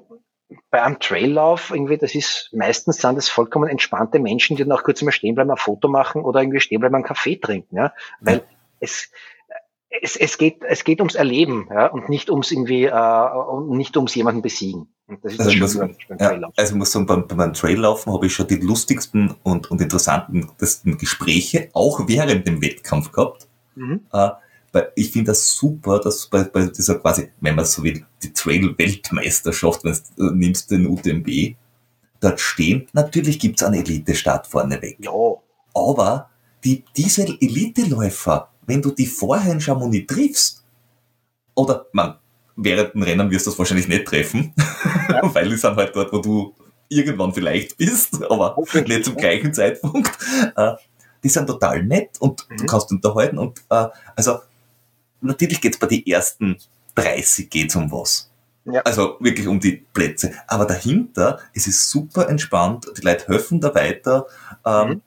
bei einem Traillauf irgendwie, das ist meistens sind das vollkommen entspannte Menschen, die dann auch kurz mal stehen bleiben, ein Foto machen oder irgendwie stehen bleiben, einen Kaffee trinken, ja, weil ja. es es, es geht es geht ums Erleben, ja, und nicht ums irgendwie äh, und nicht ums jemanden besiegen. Und das ist also das Schöne beim ja, Also ich muss sagen, beim, beim Traillaufen habe ich schon die lustigsten und, und interessantesten Gespräche auch während dem Wettkampf gehabt. Mhm. Äh, ich finde das super, dass bei, bei dieser quasi, wenn man so will, die Trail-Weltmeisterschaft, wenn du äh, nimmst den UTMB, dort stehen, natürlich gibt's einen Elite-Start vorneweg. Ja. Aber die, diese Elite-Läufer, wenn du die vorher in Chamonix triffst, oder man, während dem Rennen wirst du das wahrscheinlich nicht treffen, ja. *laughs* weil die sind halt dort, wo du irgendwann vielleicht bist, aber nicht zum gleichen Zeitpunkt. Äh, die sind total nett und mhm. du kannst unterhalten und äh, also natürlich geht's bei den ersten 30 geht's um was. Ja. Also wirklich um die Plätze. Aber dahinter es ist super entspannt, die Leute helfen da weiter. Ähm, mhm.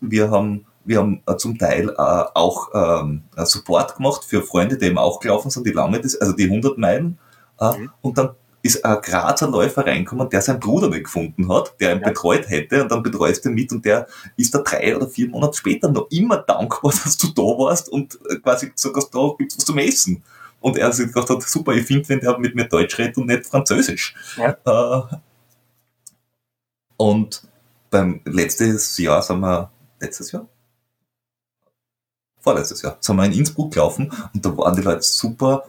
Wir haben wir haben äh, zum Teil äh, auch ähm, Support gemacht für Freunde, die eben auch gelaufen sind, die lange, also die 100 Meilen. Äh, mhm. Und dann ist ein Grazer Läufer reinkommen, der seinen Bruder nicht gefunden hat, der ihn ja. betreut hätte und dann betreust du ihn mit und der ist da drei oder vier Monate später noch immer dankbar, *laughs* dass du da warst und äh, quasi gesagt hast, da gibt's was zum Essen. Und er sich gedacht hat, super, ich finde, wenn der mit mir Deutsch redet und nicht Französisch. Ja. Äh, und beim letztes Jahr sind wir, letztes Jahr? Vorletztes Jahr, sind wir in Innsbruck gelaufen und da waren die Leute super,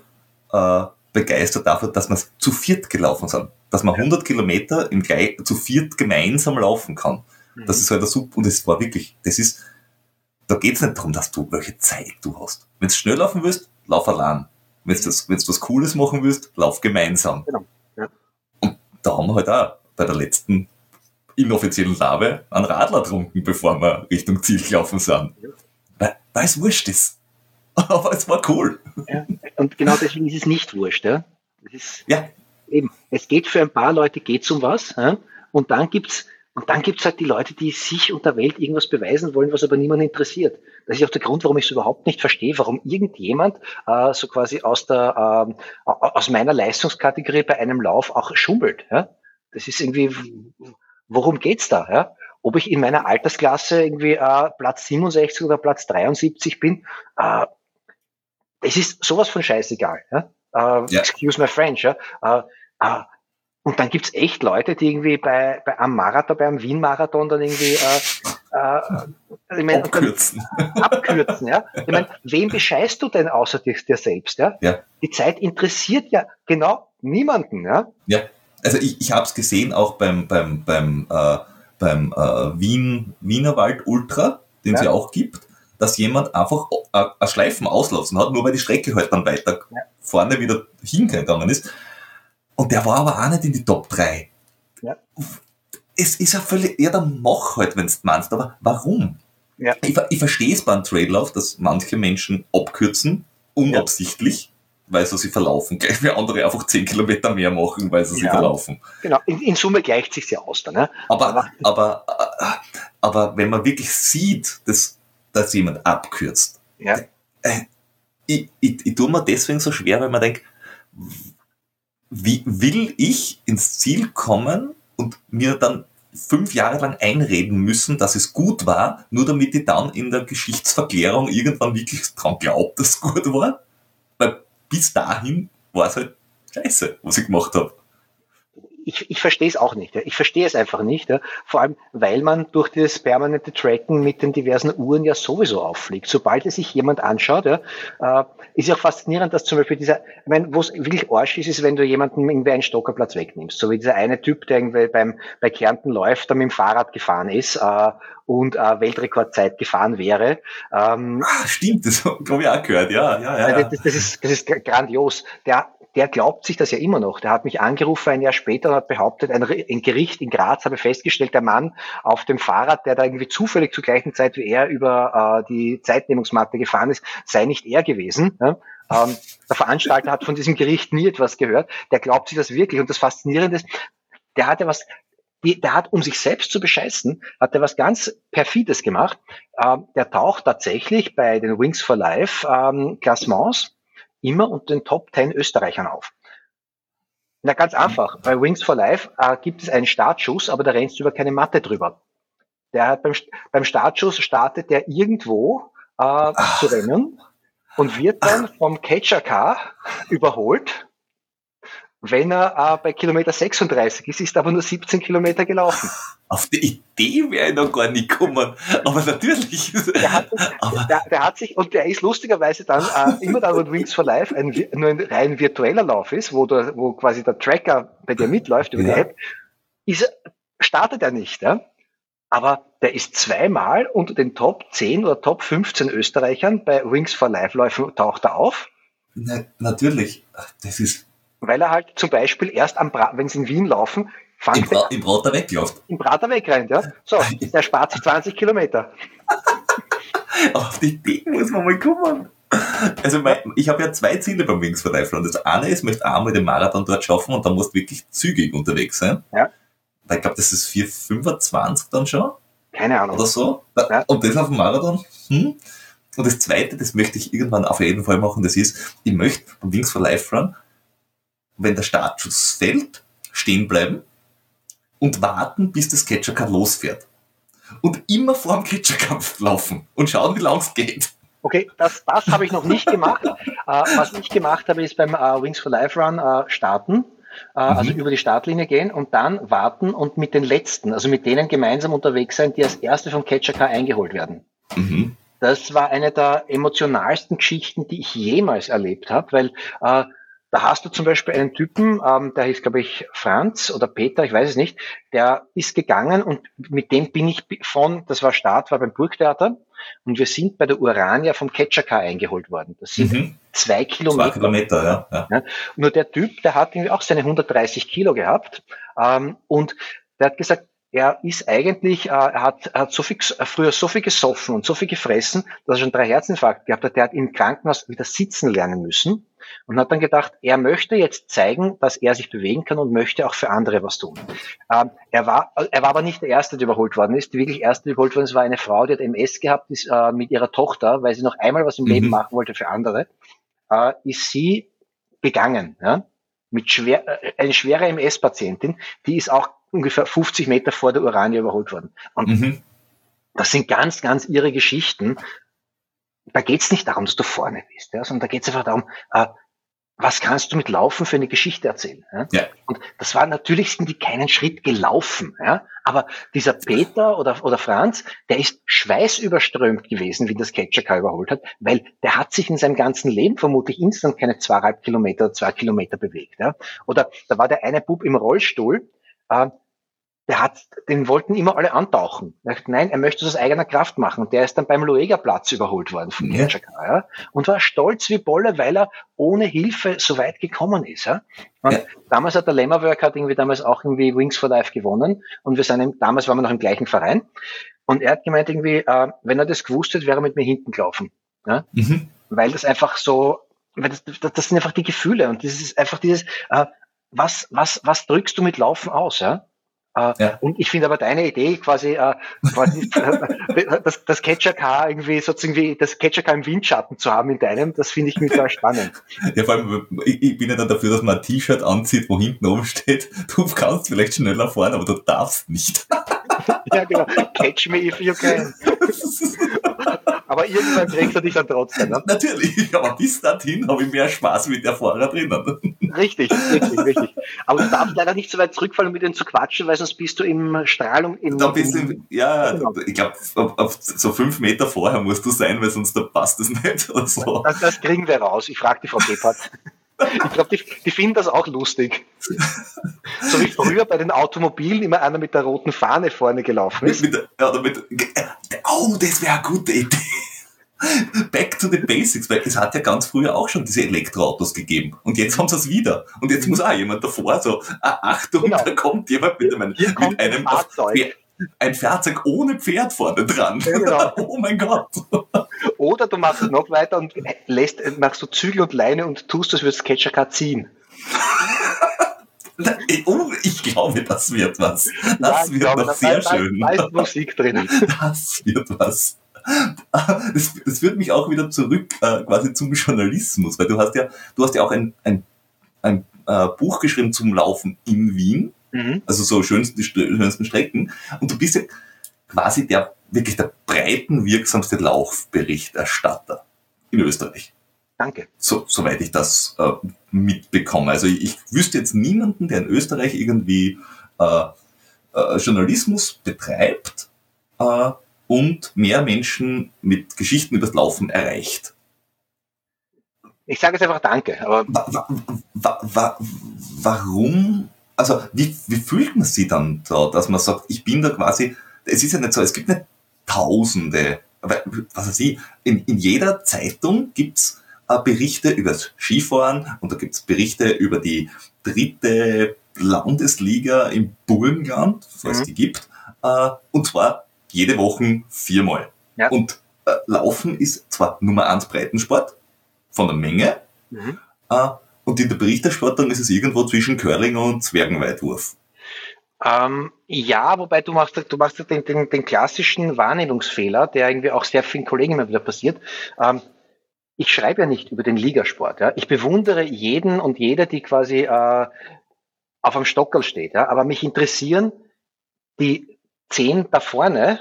äh, begeistert dafür, dass wir zu viert gelaufen sind. Dass man 100 Kilometer im zu viert gemeinsam laufen kann. Mhm. Das ist halt super, und es war wirklich, das ist, da geht's nicht darum, dass du, welche Zeit du hast. Wenn du schnell laufen willst, lauf allein. Wenn du das, wenn du was Cooles machen willst, lauf gemeinsam. Genau. Ja. Und da haben wir halt auch bei der letzten inoffiziellen Labe einen Radler getrunken, bevor wir Richtung Ziel gelaufen sind. Ja. Weil, weil es wurscht ist. Aber *laughs* es war cool. Ja, und genau deswegen ist es nicht wurscht. Ja? Es ist ja. Eben, es geht für ein paar Leute geht's um was. Ja? Und dann gibt's und dann gibt's halt die Leute, die sich und der Welt irgendwas beweisen wollen, was aber niemand interessiert. Das ist auch der Grund, warum ich es überhaupt nicht verstehe, warum irgendjemand äh, so quasi aus der äh, aus meiner Leistungskategorie bei einem Lauf auch schummelt. Ja? Das ist irgendwie, worum geht's da? Ja? Ob ich in meiner Altersklasse irgendwie äh, Platz 67 oder Platz 73 bin, äh, es ist sowas von scheißegal. Ja? Äh, ja. Excuse my French. Ja? Äh, äh, und dann gibt's echt Leute, die irgendwie bei, bei am Marathon, beim Wien-Marathon dann irgendwie äh, äh, ich mein, abkürzen. *laughs* abkürzen, ja. Ich meine, wem bescheißt du denn außer dir, dir selbst, ja? ja? Die Zeit interessiert ja genau niemanden, ja. Ja, also ich, ich habe es gesehen auch beim beim beim äh, beim äh, Wien Wienerwald Ultra, den es ja auch gibt, dass jemand einfach ein Schleifen auslaufen hat, nur weil die Strecke halt dann weiter ja. vorne wieder hingegangen ist. Und der war aber auch nicht in die Top 3. Ja. Es ist ja völlig, ja, dann mach halt, wenn du meinst, aber warum? Ja. Ich, ich verstehe es beim Traillauf, dass manche Menschen abkürzen, unabsichtlich, weil sie sich verlaufen, gleich wie andere einfach 10 Kilometer mehr machen, weil sie sich verlaufen. Genau, in, in Summe gleicht sich ja aus dann. Ne? Aber, aber, aber, äh, aber wenn man wirklich sieht, dass, dass jemand abkürzt, ja. äh, ich, ich, ich tue mir deswegen so schwer, weil man denkt, wie will ich ins Ziel kommen und mir dann fünf Jahre lang einreden müssen, dass es gut war, nur damit ich dann in der Geschichtsverklärung irgendwann wirklich dran glaube, dass es gut war? Weil bis dahin war es halt scheiße, was ich gemacht habe ich, ich verstehe es auch nicht. Ja. Ich verstehe es einfach nicht. Ja. Vor allem, weil man durch das permanente Tracken mit den diversen Uhren ja sowieso auffliegt. Sobald es sich jemand anschaut, ja, äh, ist ja auch faszinierend, dass zum Beispiel dieser, ich meine, wo es wirklich Arsch ist, ist, wenn du jemanden irgendwie einen Stockerplatz wegnimmst. So wie dieser eine Typ, der irgendwie beim, bei Kärnten läuft, der mit dem Fahrrad gefahren ist äh, und äh, Weltrekordzeit gefahren wäre. Ähm, Ach, stimmt, das habe ich auch gehört, ja, ja, ja. Das, das, ist, das ist grandios. Der der glaubt sich das ja immer noch. Der hat mich angerufen ein Jahr später und hat behauptet, ein, ein, Gericht in Graz habe festgestellt, der Mann auf dem Fahrrad, der da irgendwie zufällig zur gleichen Zeit wie er über äh, die Zeitnehmungsmatte gefahren ist, sei nicht er gewesen. Ja? Ähm, der Veranstalter hat von diesem Gericht nie etwas gehört. Der glaubt sich das wirklich. Und das Faszinierende ist, der hat ja was, der hat, um sich selbst zu bescheißen, hat er was ganz perfides gemacht. Ähm, der taucht tatsächlich bei den Wings for Life ähm, Classements immer unter den Top 10 Österreichern auf. Na, ganz einfach. Bei Wings for Life äh, gibt es einen Startschuss, aber da rennst du über keine Matte drüber. Der hat beim, beim Startschuss startet der irgendwo äh, zu rennen und wird dann vom Catcher Car überholt wenn er äh, bei Kilometer 36 ist, ist aber nur 17 Kilometer gelaufen. Auf die Idee wäre ich noch gar nicht gekommen. Aber natürlich. Der hat, aber der, der hat sich, und der ist lustigerweise dann äh, immer da, wo Wings for Life ein, nur ein rein virtueller Lauf ist, wo, der, wo quasi der Tracker bei dir mitläuft über ja. die App, ist, startet er nicht. Ja? Aber der ist zweimal unter den Top 10 oder Top 15 Österreichern bei Wings for Life Läufen taucht er auf. Na, natürlich. Das ist weil er halt zum Beispiel erst am Bra wenn sie in Wien laufen, Im, Bra im Prater wegläuft. Im Prater wegrennt, ja. So, *laughs* der spart sich 20 Kilometer. Auf die Idee muss man mal kommen. Also mein, ich habe ja zwei Ziele beim Wings for Life Run. Das eine ist, ich möchte einmal den Marathon dort schaffen und da musst du wirklich zügig unterwegs sein. Ja. Ich glaube, das ist 4,25 dann schon. Keine Ahnung. Oder so. Ja. Und das auf dem Marathon. Hm. Und das zweite, das möchte ich irgendwann auf jeden Fall machen, das ist, ich möchte beim Wings for Life Run wenn der Startschuss fällt, stehen bleiben und warten, bis das Catcher-Car losfährt. Und immer vor dem Catcher-Kampf laufen und schauen, wie lang es geht. Okay, das, das habe ich noch nicht gemacht. äh, was ich gemacht habe, ist beim äh, Wings for Life Run äh, starten, äh, also mhm. über die Startlinie gehen und dann warten und mit den Letzten, also mit denen gemeinsam unterwegs sein, die als Erste vom Catcher-Car eingeholt werden. Mhm. Das war eine der emotionalsten Geschichten, die ich jemals erlebt habe, weil da hast du zum Beispiel einen Typen, ähm, der hieß, glaube ich, Franz oder Peter, ich weiß es nicht, der ist gegangen und mit dem bin ich von, das war Start, war beim Burgtheater und wir sind bei der Urania vom Catcher Car eingeholt worden. Das sind mhm. zwei Kilometer. Zwei Kilometer, ja, ja. ja. Nur der Typ, der hat irgendwie auch seine 130 Kilo gehabt ähm, und der hat gesagt, er ist eigentlich, äh, er hat, er hat so viel, früher so viel gesoffen und so viel gefressen, dass er schon drei Herzinfarkte gehabt hat. Der hat im Krankenhaus wieder sitzen lernen müssen und hat dann gedacht, er möchte jetzt zeigen, dass er sich bewegen kann und möchte auch für andere was tun. Ähm, er war, er war aber nicht der Erste, der überholt worden ist. Die wirklich Erste, die überholt worden ist, war eine Frau, die hat MS gehabt, ist äh, mit ihrer Tochter, weil sie noch einmal was im mhm. Leben machen wollte für andere, äh, ist sie begangen. Ja? Mit schwer, äh, eine schwere MS-Patientin, die ist auch ungefähr 50 Meter vor der Urania überholt worden. Und mhm. das sind ganz, ganz irre Geschichten. Da geht es nicht darum, dass du vorne bist, ja, sondern da geht es einfach darum, äh, was kannst du mit Laufen für eine Geschichte erzählen? Ja? ja? Und das war natürlich sind die keinen Schritt gelaufen, ja. Aber dieser Peter oder, oder Franz, der ist schweißüberströmt gewesen, wie das Catcher überholt hat, weil der hat sich in seinem ganzen Leben vermutlich instant keine zweieinhalb Kilometer oder zwei Kilometer bewegt. Ja? Oder da war der eine Bub im Rollstuhl, äh, der hat, den wollten immer alle antauchen. Er hat, nein, er möchte das aus eigener Kraft machen. Und der ist dann beim Luega-Platz überholt worden von ja. ja, und war stolz wie Bolle, weil er ohne Hilfe so weit gekommen ist. Ja. Und ja. damals hat der Lemmerwork hat irgendwie damals auch irgendwie Wings for Life gewonnen. Und wir sind, im, damals waren wir noch im gleichen Verein. Und er hat gemeint irgendwie, äh, wenn er das gewusst hätte, wäre er mit mir hinten gelaufen. Ja. Mhm. Weil das einfach so, weil das, das, das sind einfach die Gefühle und das ist einfach dieses, äh, was, was, was drückst du mit Laufen aus? Ja? Äh, ja. Und ich finde aber deine Idee quasi, äh, quasi *laughs* das, das Catcher-Car irgendwie sozusagen das Catcher-Car im Windschatten zu haben in deinem, das finde ich mir sehr spannend. *laughs* Ja, vor allem, ich, bin ja dann dafür, dass man ein T-Shirt anzieht, wo hinten oben steht, *laughs* du kannst vielleicht schneller fahren, aber du darfst nicht. ja, genau. Catch me if you can. Aber irgendwann kriegst du dich dann trotzdem. Ne? Natürlich, aber bis dahin habe ich mehr Spaß mit der Fahrer drinnen. Richtig, richtig, richtig. Aber du darfst leider nicht so weit zurückfallen, um mit denen zu quatschen, weil sonst bist du im Strahlung. Im, da bist du, ja, genau. ich glaube, so fünf Meter vorher musst du sein, weil sonst da passt es nicht. Oder so. das, das kriegen wir raus. Ich frage die Frau Gebhardt. Ich glaube, die, die finden das auch lustig. So wie früher bei den Automobilen immer einer mit der roten Fahne vorne gelaufen ist. Mit, mit, ja, mit, oh, das wäre eine gute Idee. *laughs* Back to the Basics, weil es hat ja ganz früher auch schon diese Elektroautos gegeben. Und jetzt haben sie es wieder. Und jetzt muss auch jemand davor so, ah, Achtung, genau. da kommt jemand mit, einem, mit einem Fahrzeug. ein Fahrzeug ohne Pferd vorne dran. Genau. *laughs* oh mein Gott. Oder du machst es noch weiter und lässt, machst du Zügel und Leine und tust, als würdest Catcher ziehen. Oh, ich glaube, das wird was. Das ja, wird glaube, noch sehr schön. Da ist Musik drin. *laughs* Das wird was. Das, das führt mich auch wieder zurück äh, quasi zum Journalismus, weil du hast ja, du hast ja auch ein, ein, ein äh, Buch geschrieben zum Laufen in Wien, mhm. also so schönsten, schönsten Strecken, und du bist ja quasi der wirklich der breiten wirksamste Laufberichterstatter in Österreich. Danke. So, soweit ich das äh, mitbekomme. Also ich, ich wüsste jetzt niemanden, der in Österreich irgendwie äh, äh, Journalismus betreibt äh, und mehr Menschen mit Geschichten übers Laufen erreicht. Ich sage jetzt einfach Danke. Aber wa, wa, wa, warum? Also wie, wie fühlt man sich dann da, dass man sagt, ich bin da quasi, es ist ja nicht so, es gibt nicht Tausende, aber was weiß ich, in, in jeder Zeitung gibt's äh, Berichte über das Skifahren und da gibt es Berichte über die dritte Landesliga im Burgenland, falls mhm. die gibt, äh, und zwar jede Woche viermal. Ja. Und äh, Laufen ist zwar Nummer eins Breitensport von der Menge, mhm. äh, und in der Berichterstattung ist es irgendwo zwischen Curling und Zwergenweitwurf. Ähm, ja, wobei du machst, du machst den, den, den klassischen Wahrnehmungsfehler, der irgendwie auch sehr vielen Kollegen immer wieder passiert. Ähm, ich schreibe ja nicht über den Ligasport. Ja. Ich bewundere jeden und jede, die quasi äh, auf einem Stockerl steht. Ja. Aber mich interessieren die zehn da vorne,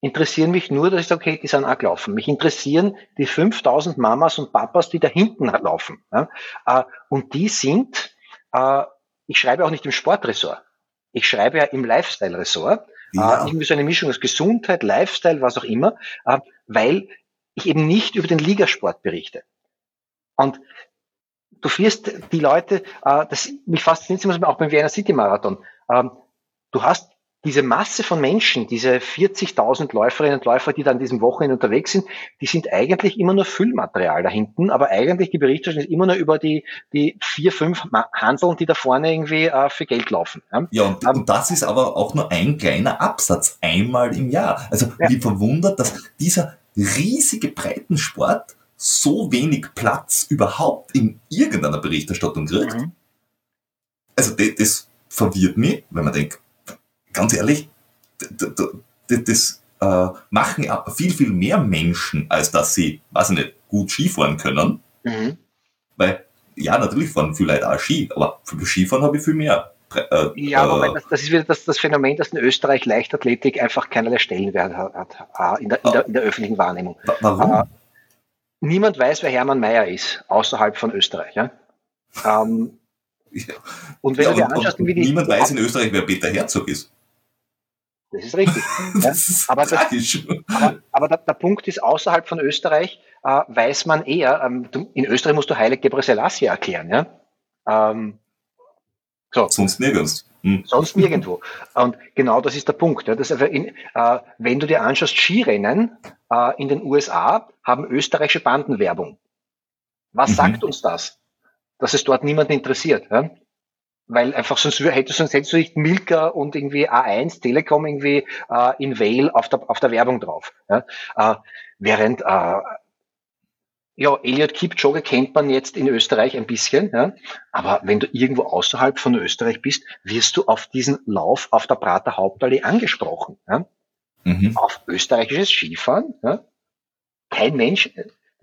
interessieren mich nur, dass ich sage, okay, die sind auch gelaufen. Mich interessieren die 5000 Mamas und Papas, die da hinten laufen. Ja. Äh, und die sind, äh, ich schreibe auch nicht im Sportressort. Ich schreibe ja im Lifestyle-Ressort. Ja. Äh, irgendwie so eine Mischung aus Gesundheit, Lifestyle, was auch immer, weil ich eben nicht über den Ligasport berichte. Und du wirst die Leute, das mich fasziniert immer auch beim Vienna City Marathon. Ähm, du hast diese Masse von Menschen, diese 40.000 Läuferinnen und Läufer, die dann diesem Wochenende unterwegs sind, die sind eigentlich immer nur Füllmaterial da hinten, aber eigentlich die Berichterstattung ist immer nur über die, die vier, fünf Handeln, die da vorne irgendwie äh, für Geld laufen. Ja, ja und, um, und, das ist aber auch nur ein kleiner Absatz, einmal im Jahr. Also ja. wie verwundert, dass dieser riesige Breitensport so wenig Platz überhaupt in irgendeiner Berichterstattung kriegt. Mhm. Also das, das verwirrt mich, wenn man denkt, ganz ehrlich, das, äh, machen viel, viel mehr Menschen, als dass sie, weiß ich nicht, gut Skifahren können. Mhm. Weil, ja, natürlich fahren viele Leute auch Ski, aber für Skifahren habe ich viel mehr. Äh, ja, wobei das, das ist wieder das, das Phänomen, dass in Österreich Leichtathletik einfach keinerlei Stellenwert hat, hat in, der, in, der, in der öffentlichen Wahrnehmung. Warum? Äh, niemand weiß, wer Hermann Mayer ist, außerhalb von Österreich. Ja? Ähm, *laughs* ja. Und wenn ja, du dir anschaust, wie die. Niemand weiß in Österreich, wer Peter Herzog ist. Das ist richtig. *laughs* das ist aber, das, aber, aber der, der, Punkt ist, außerhalb von Österreich äh, weiß man eher, ähm, du, in Österreich musst du Heilig Gebre Selassie erklären. Ja? Ähm, so. Sonst nirgends. Hm. Sonst nirgendwo. Und genau das ist der Punkt. Ja? Das in, äh, wenn du dir anschaust, Skirennen äh, in den USA haben österreichische Bandenwerbung. Was mhm. sagt uns das? Dass es dort niemanden interessiert. Ja? Weil einfach sonst hätte sonst hättest du nicht Milka und irgendwie A1 Telekom irgendwie äh, in Vale auf der auf der Werbung drauf. Ja? Äh, während äh, ja, Elliot Kipchoge kennt man jetzt in Österreich ein bisschen, ja? aber wenn du irgendwo außerhalb von Österreich bist, wirst du auf diesen Lauf auf der Prater Hauptallee angesprochen. Ja? Mhm. Auf österreichisches Skifahren. Ja? Kein Mensch,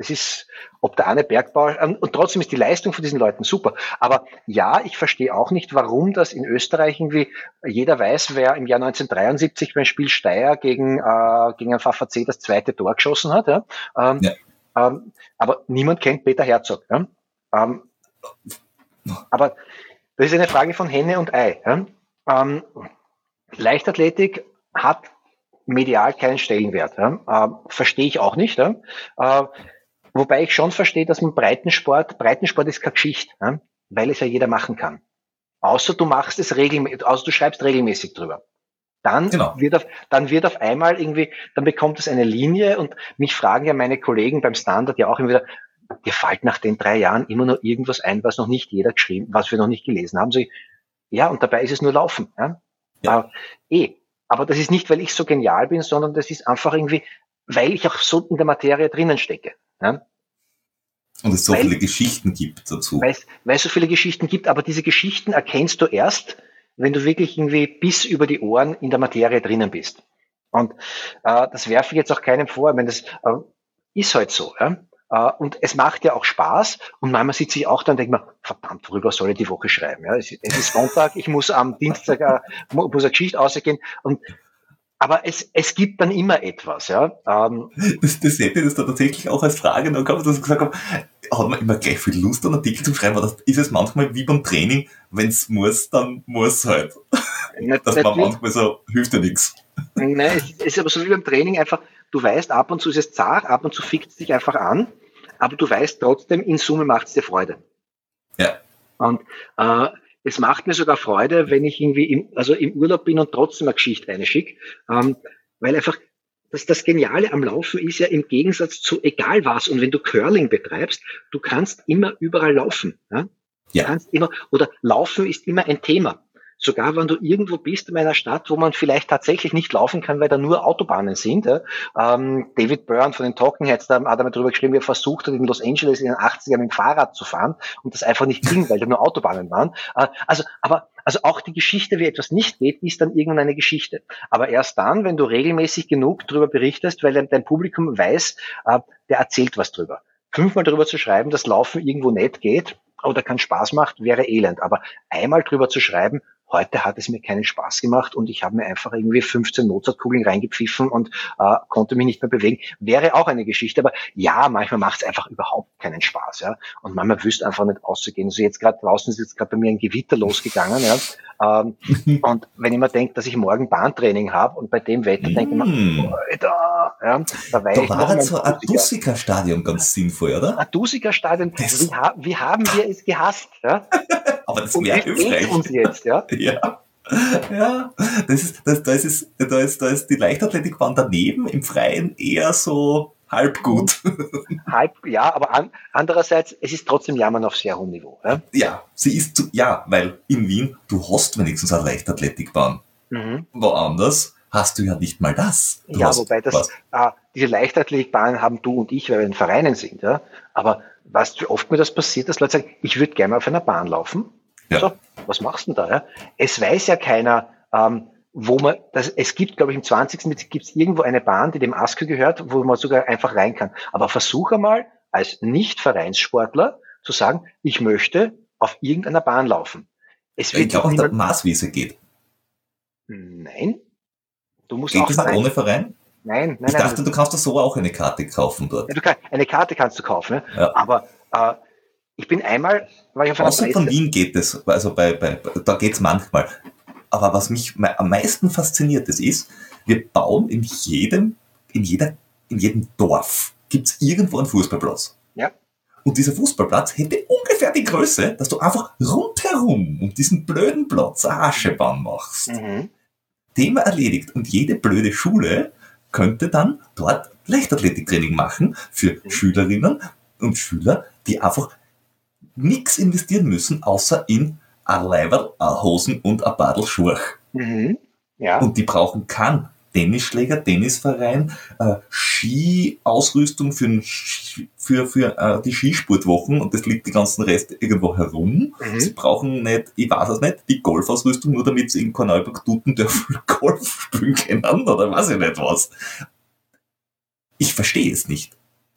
das ist, ob der eine Bergbau, ähm, und trotzdem ist die Leistung von diesen Leuten super. Aber ja, ich verstehe auch nicht, warum das in Österreich irgendwie, jeder weiß, wer im Jahr 1973 beim Spiel Steyr gegen, äh, gegen ein VVC das zweite Tor geschossen hat. Ja? Ähm, ja. Ähm, aber niemand kennt Peter Herzog. Ja? Ähm, aber das ist eine Frage von Henne und Ei. Ähm, Leichtathletik hat medial keinen Stellenwert. Ja? Äh, Verstehe ich auch nicht. Ja? Äh, Wobei ich schon verstehe, dass man Breitensport, Breitensport ist keine Geschichte, ja? weil es ja jeder machen kann. Außer du machst es regelmäßig, außer du schreibst regelmäßig drüber. Dann genau. wird auf, dann wird auf einmal irgendwie, dann bekommt es eine Linie und mich fragen ja meine Kollegen beim Standard ja auch immer wieder, dir fällt nach den drei Jahren immer noch irgendwas ein, was noch nicht jeder geschrieben, was wir noch nicht gelesen haben. So, ja, und dabei ist es nur Laufen. Ja? ja. Äh, eh. Aber das ist nicht, weil ich so genial bin, sondern das ist einfach irgendwie, weil ich auch so in der Materie drinnen stecke. Ja? Und es so weil, viele Geschichten gibt dazu. Weil, es so viele Geschichten gibt, aber diese Geschichten erkennst du erst, wenn du wirklich irgendwie bis über die Ohren in der Materie drinnen bist. Und äh, das werfe ich jetzt auch keinem vor, wenn das äh, ist halt so. Ja? Äh, und es macht ja auch Spaß. Und manchmal sitze ich auch da und denke mir, verdammt, worüber soll ich die Woche schreiben? Ja, es, es ist Sonntag, ich muss am Dienstag äh, muss eine Geschichte ausgehen. Und aber es, es gibt dann immer etwas, ja. Ähm, das, das hätte das da tatsächlich auch als Frage noch gehabt, dass ich gesagt habe, hat man immer gleich viel Lust, einen Artikel zu schreiben, oder ist es manchmal wie beim Training, wenn es muss, dann muss halt. Na, dass man manchmal so, hilft ja nichts. Nein, es ist aber so wie beim Training einfach, du weißt, ab und zu ist es zart, ab und zu fickt es dich einfach an, aber du weißt trotzdem, in Summe macht es dir Freude. Ja. Und äh, es macht mir sogar Freude, wenn ich irgendwie im, also im Urlaub bin und trotzdem eine Geschichte einschicke, ähm, weil einfach das, das Geniale am Laufen ist ja im Gegensatz zu egal was. Und wenn du Curling betreibst, du kannst immer überall laufen. Ja? ja. Du kannst immer, oder Laufen ist immer ein Thema. Sogar wenn du irgendwo bist in einer Stadt, wo man vielleicht tatsächlich nicht laufen kann, weil da nur Autobahnen sind. Ja. Ähm, David Byrne von den Talking Heads, da hat er mal drüber geschrieben, wie er versucht hat, in Los Angeles in den 80ern mit dem Fahrrad zu fahren und das einfach nicht ging, weil da nur Autobahnen waren. Äh, also, aber also auch die Geschichte, wie etwas nicht geht, ist dann irgendwann eine Geschichte. Aber erst dann, wenn du regelmäßig genug darüber berichtest, weil dein Publikum weiß, äh, der erzählt was drüber. Fünfmal darüber zu schreiben, dass Laufen irgendwo nicht geht oder keinen Spaß macht, wäre elend. Aber einmal drüber zu schreiben, Heute hat es mir keinen Spaß gemacht und ich habe mir einfach irgendwie 15 Mozartkugeln reingepfiffen und äh, konnte mich nicht mehr bewegen. Wäre auch eine Geschichte, aber ja, manchmal macht es einfach überhaupt keinen Spaß. Ja? Und manchmal wüsste einfach nicht auszugehen. Also jetzt gerade draußen ist jetzt gerade bei mir ein Gewitter losgegangen. Ja? Ähm, *laughs* und wenn ich mir denke, dass ich morgen Bahntraining habe und bei dem Wetter mm. denke ich mir, mm. Alter, ja, da, da war halt so ein Dusika-Stadion ganz sinnvoll, oder? Ein Dusika-Stadion, wie, wie, haben wir es gehasst? Ja? *laughs* Aber das wäre hilfreich. uns jetzt, ja? *laughs* ja. Ja, das ist, das, da, ist, da, ist, da ist die Leichtathletikbahn daneben, im Freien eher so halb gut. *laughs* Halb, ja, aber an, andererseits, es ist trotzdem Jammern auf sehr hohem Niveau. Ja, ja sie ist zu, ja, weil in Wien, du hast wenigstens eine Leichtathletikbahn. Mhm. Woanders hast du ja nicht mal das. Du ja, wobei das, äh, diese Leichtathletikbahnen haben du und ich, weil wir in Vereinen sind, ja. Aber weißt du, wie oft mir das passiert, dass Leute sagen, ich würde gerne mal auf einer Bahn laufen. Ja. So, was machst du denn da? Ja? Es weiß ja keiner, ähm, wo man, das, es gibt, glaube ich, im 20. gibt es irgendwo eine Bahn, die dem ASKO gehört, wo man sogar einfach rein kann. Aber versuche mal als Nicht-Vereinssportler zu sagen, ich möchte auf irgendeiner Bahn laufen. Es wird ich glaube, auf der Maßwiese geht. Nein. Du musst geht auch das Verein. ohne Verein? Nein, nein. Ich dachte, nein. du kannst da so auch eine Karte kaufen dort. Ja, kann, eine Karte kannst du kaufen, ne? ja. aber äh, ich bin einmal, war ich auf einer Außer von Wien geht es, also bei, bei, da geht es manchmal. Aber was mich am meisten fasziniert ist, ist, wir bauen in jedem, in jeder, in jedem Dorf gibt's irgendwo einen Fußballplatz. Ja. Und dieser Fußballplatz hätte ungefähr die Größe, dass du einfach rundherum um diesen blöden Platz eine Aschebahn machst. Mhm. Thema erledigt. Und jede blöde Schule könnte dann dort Leichtathletiktraining machen für mhm. Schülerinnen und Schüler, die einfach nichts investieren müssen, außer in ein Leiberl, ein Hosen und ein Badel Schuhe. Mhm. Ja. Und die brauchen keinen Tennisschläger, Tennisverein, äh, Skiausrüstung für, für, für äh, die Skisportwochen und das liegt die ganzen Rest irgendwo herum. Mhm. Sie brauchen nicht, ich weiß es nicht, die Golfausrüstung, nur damit sie in Korneuburg Duten dürfen *laughs* Golf spielen können oder weiß ich nicht was. Ich verstehe es nicht.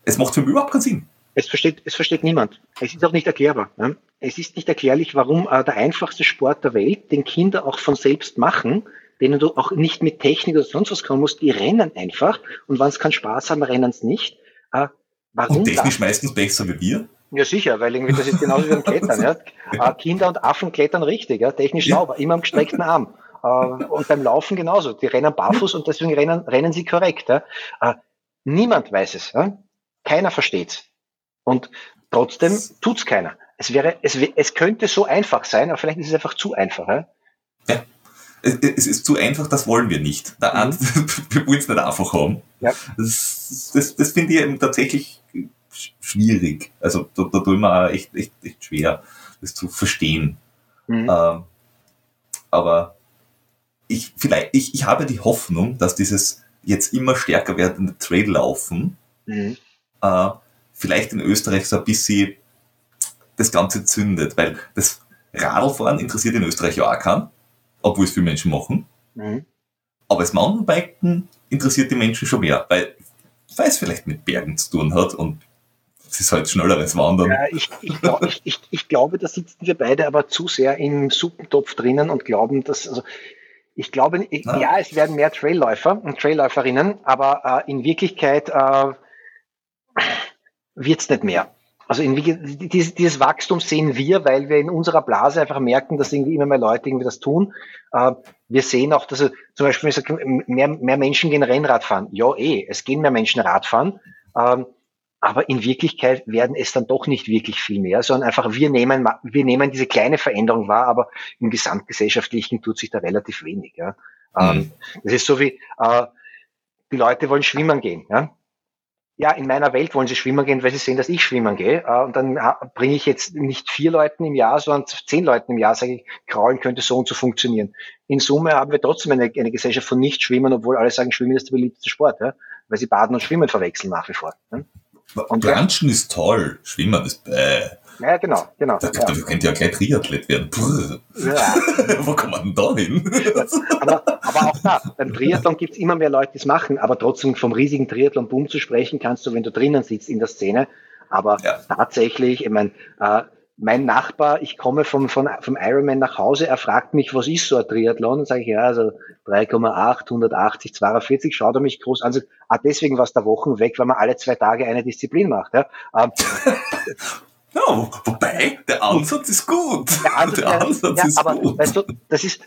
Es macht für mich überhaupt keinen Sinn. Es versteht, es versteht niemand. Es ist auch nicht erklärbar. Ne? Es ist nicht erklärlich, warum äh, der einfachste Sport der Welt, den Kinder auch von selbst machen, denen du auch nicht mit Technik oder sonst was kommen musst, die rennen einfach und wenn sie keinen Spaß haben, rennen sie nicht. Äh, warum und technisch meistens besser wie wir? Ja, sicher, weil irgendwie das ist genauso wie beim Klettern. ja. *laughs* Äh, Kinder und Affen klettern richtig, ja, technisch ja. sauber, immer am gestreckten Arm. Äh, und beim Laufen genauso. Die rennen barfuß und deswegen rennen, rennen sie korrekt. Ja. Äh, niemand weiß es. Ja. Keiner versteht's. Und trotzdem tut's keiner. Es wäre, es, es könnte so einfach sein, aber vielleicht ist es einfach zu einfach. Ja? ja. Es, ist zu einfach, das wollen wir nicht. Da mhm. *laughs* wir wollen es nicht einfach haben. Ja. Das, das, das finde ich eben tatsächlich schwierig. Also da, da tun wir echt, echt, echt schwer, das zu verstehen. Mhm. Ähm, aber ich, vielleicht, ich, ich habe die Hoffnung, dass dieses jetzt immer stärker werdende Trail-Laufen mhm. äh, vielleicht in Österreich so ein bisschen das Ganze zündet, weil das Radlfahren interessiert in Österreich ja auch keinen, obwohl es viele Menschen machen. Mhm. Aber das Mountainbiken interessiert die Menschen schon mehr, weil, weil es vielleicht mit Bergen zu tun hat und es ist halt schnelleres Wandern. Ja, ich, ich, ich, ich, ich glaube, da sitzen wir beide aber zu sehr im Suppentopf drinnen und glauben, dass, also ich glaube, ich, ja, es werden mehr Trailläufer und Trailläuferinnen, aber äh, in Wirklichkeit äh, wird's nicht mehr. Also in, dieses, dieses Wachstum sehen wir, weil wir in unserer Blase einfach merken, dass irgendwie immer mehr Leute irgendwie das tun. Äh, wir sehen auch, dass zum Beispiel mehr, mehr Menschen gehen Rennrad fahren. Ja, eh, es gehen mehr Menschen Radfahren. Ähm, aber in Wirklichkeit werden es dann doch nicht wirklich viel mehr, sondern einfach wir nehmen, wir nehmen diese kleine Veränderung wahr, aber im Gesamtgesellschaftlichen tut sich da relativ wenig. Ja. Ähm, mhm. Das ist so wie, äh, die Leute wollen schwimmen gehen. Ja ja, in meiner Welt wollen sie schwimmen gehen, weil sie sehen, dass ich schwimmen gehe. Äh, und dann bringe ich jetzt nicht vier Leuten im Jahr, sondern zehn Leuten im Jahr, sage ich, Kraulen könnte so und so funktionieren. In Summe haben wir trotzdem eine, eine Gesellschaft von Nicht-Schwimmen, obwohl alle sagen, Schwimmen ist der beliebteste Sport, ja? weil sie Baden und Schwimmen verwechseln nach wie vor. Ja? Und Planschen ist toll, Schwimmen ist bäh. Ja, genau, genau. Da, ja. könnte ja gleich Triathlet werden. Ja. *laughs* Wo kommt man denn da hin? aber, aber auch da, beim Triathlon gibt es immer mehr Leute, die es machen, aber trotzdem vom riesigen Triathlon-Boom zu sprechen, kannst du, wenn du drinnen sitzt in der Szene. Aber ja. tatsächlich, ich meine, äh, mein Nachbar, ich komme vom, vom, vom Ironman nach Hause, er fragt mich, was ist so ein Triathlon? Und sage ich, ja, also 3,8, 180, 42, schaut er mich groß an, sagt, ah, deswegen war es der Wochen weg, weil man alle zwei Tage eine Disziplin macht. Ja. Ähm, *laughs* Ja, wobei, der Ansatz ist gut. Der Ansatz, der Ansatz ja, ist aber, gut. Weißt du, das ist,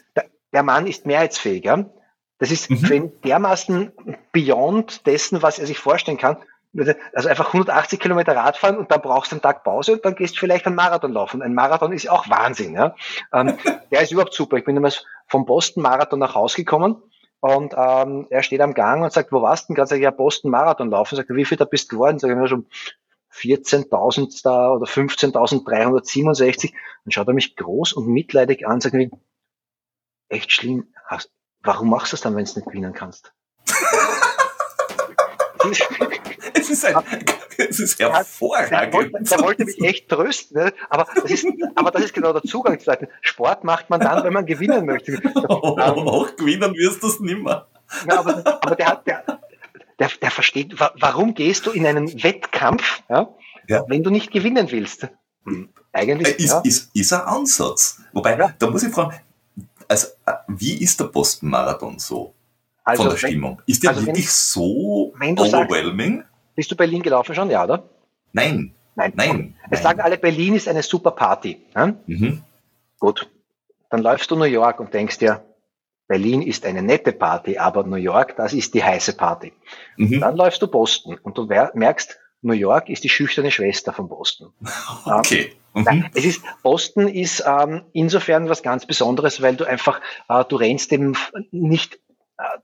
der Mann ist mehrheitsfähig. Ja? Das ist mhm. für ihn dermaßen beyond dessen, was er sich vorstellen kann. Also einfach 180 Kilometer Radfahren und dann brauchst du einen Tag Pause und dann gehst du vielleicht einen Marathon laufen. Ein Marathon ist auch Wahnsinn. Ja? Ähm, *laughs* der ist überhaupt super. Ich bin damals vom Boston Marathon nach Hause gekommen und ähm, er steht am Gang und sagt, wo warst du denn? Gerade sag ich, ja, Boston Marathon laufen. Sagt er, wie viel da bist du geworden? Sag ich, ja, schon 14.000 da oder 15.367. Dann schaut er mich groß und mitleidig an, sagt mir, echt schlimm, warum machst du das dann, wenn du nicht gewinnen kannst? *laughs* es ist ein, es ist hervorragend. Der wollte, der wollte mich echt trösten, ne? aber, das ist, aber das ist genau der Zugang zu Leuten. Sport macht man dann, wenn man gewinnen möchte. *laughs* Oh, auch gewinnen wirst du es nimmer. Ja, aber, aber der hat, der, der, der versteht, warum gehst du in einen Wettkampf, ja, ja. wenn du nicht gewinnen willst? Hm, eigentlich. Äh, ist, ja. ist, ist ein Ansatz. Wobei, ja. da muss ich fragen, also, äh, wie ist der Boston-Marathon so? Also, von der wenn, Stimmung. Ist der also wirklich wenn, so overwhelming? Sagst, bist du Berlin gelaufen schon, ja, oder? Nein. Nein. Nein. Es nein. sagen alle, Berlin ist eine super Party. Ja? Mhm. Gut. Dann läufst du New York und denkst dir, Berlin ist eine nette Party, aber New York, das ist die heiße Party. Mhm. Dann läufst du Boston und du merkst, New York ist die schüchterne Schwester von Boston. *laughs* Okay. Mhm. es ist, Boston ist ähm, insofern was ganz Besonderes, weil du einfach, äh, du rennst dem nicht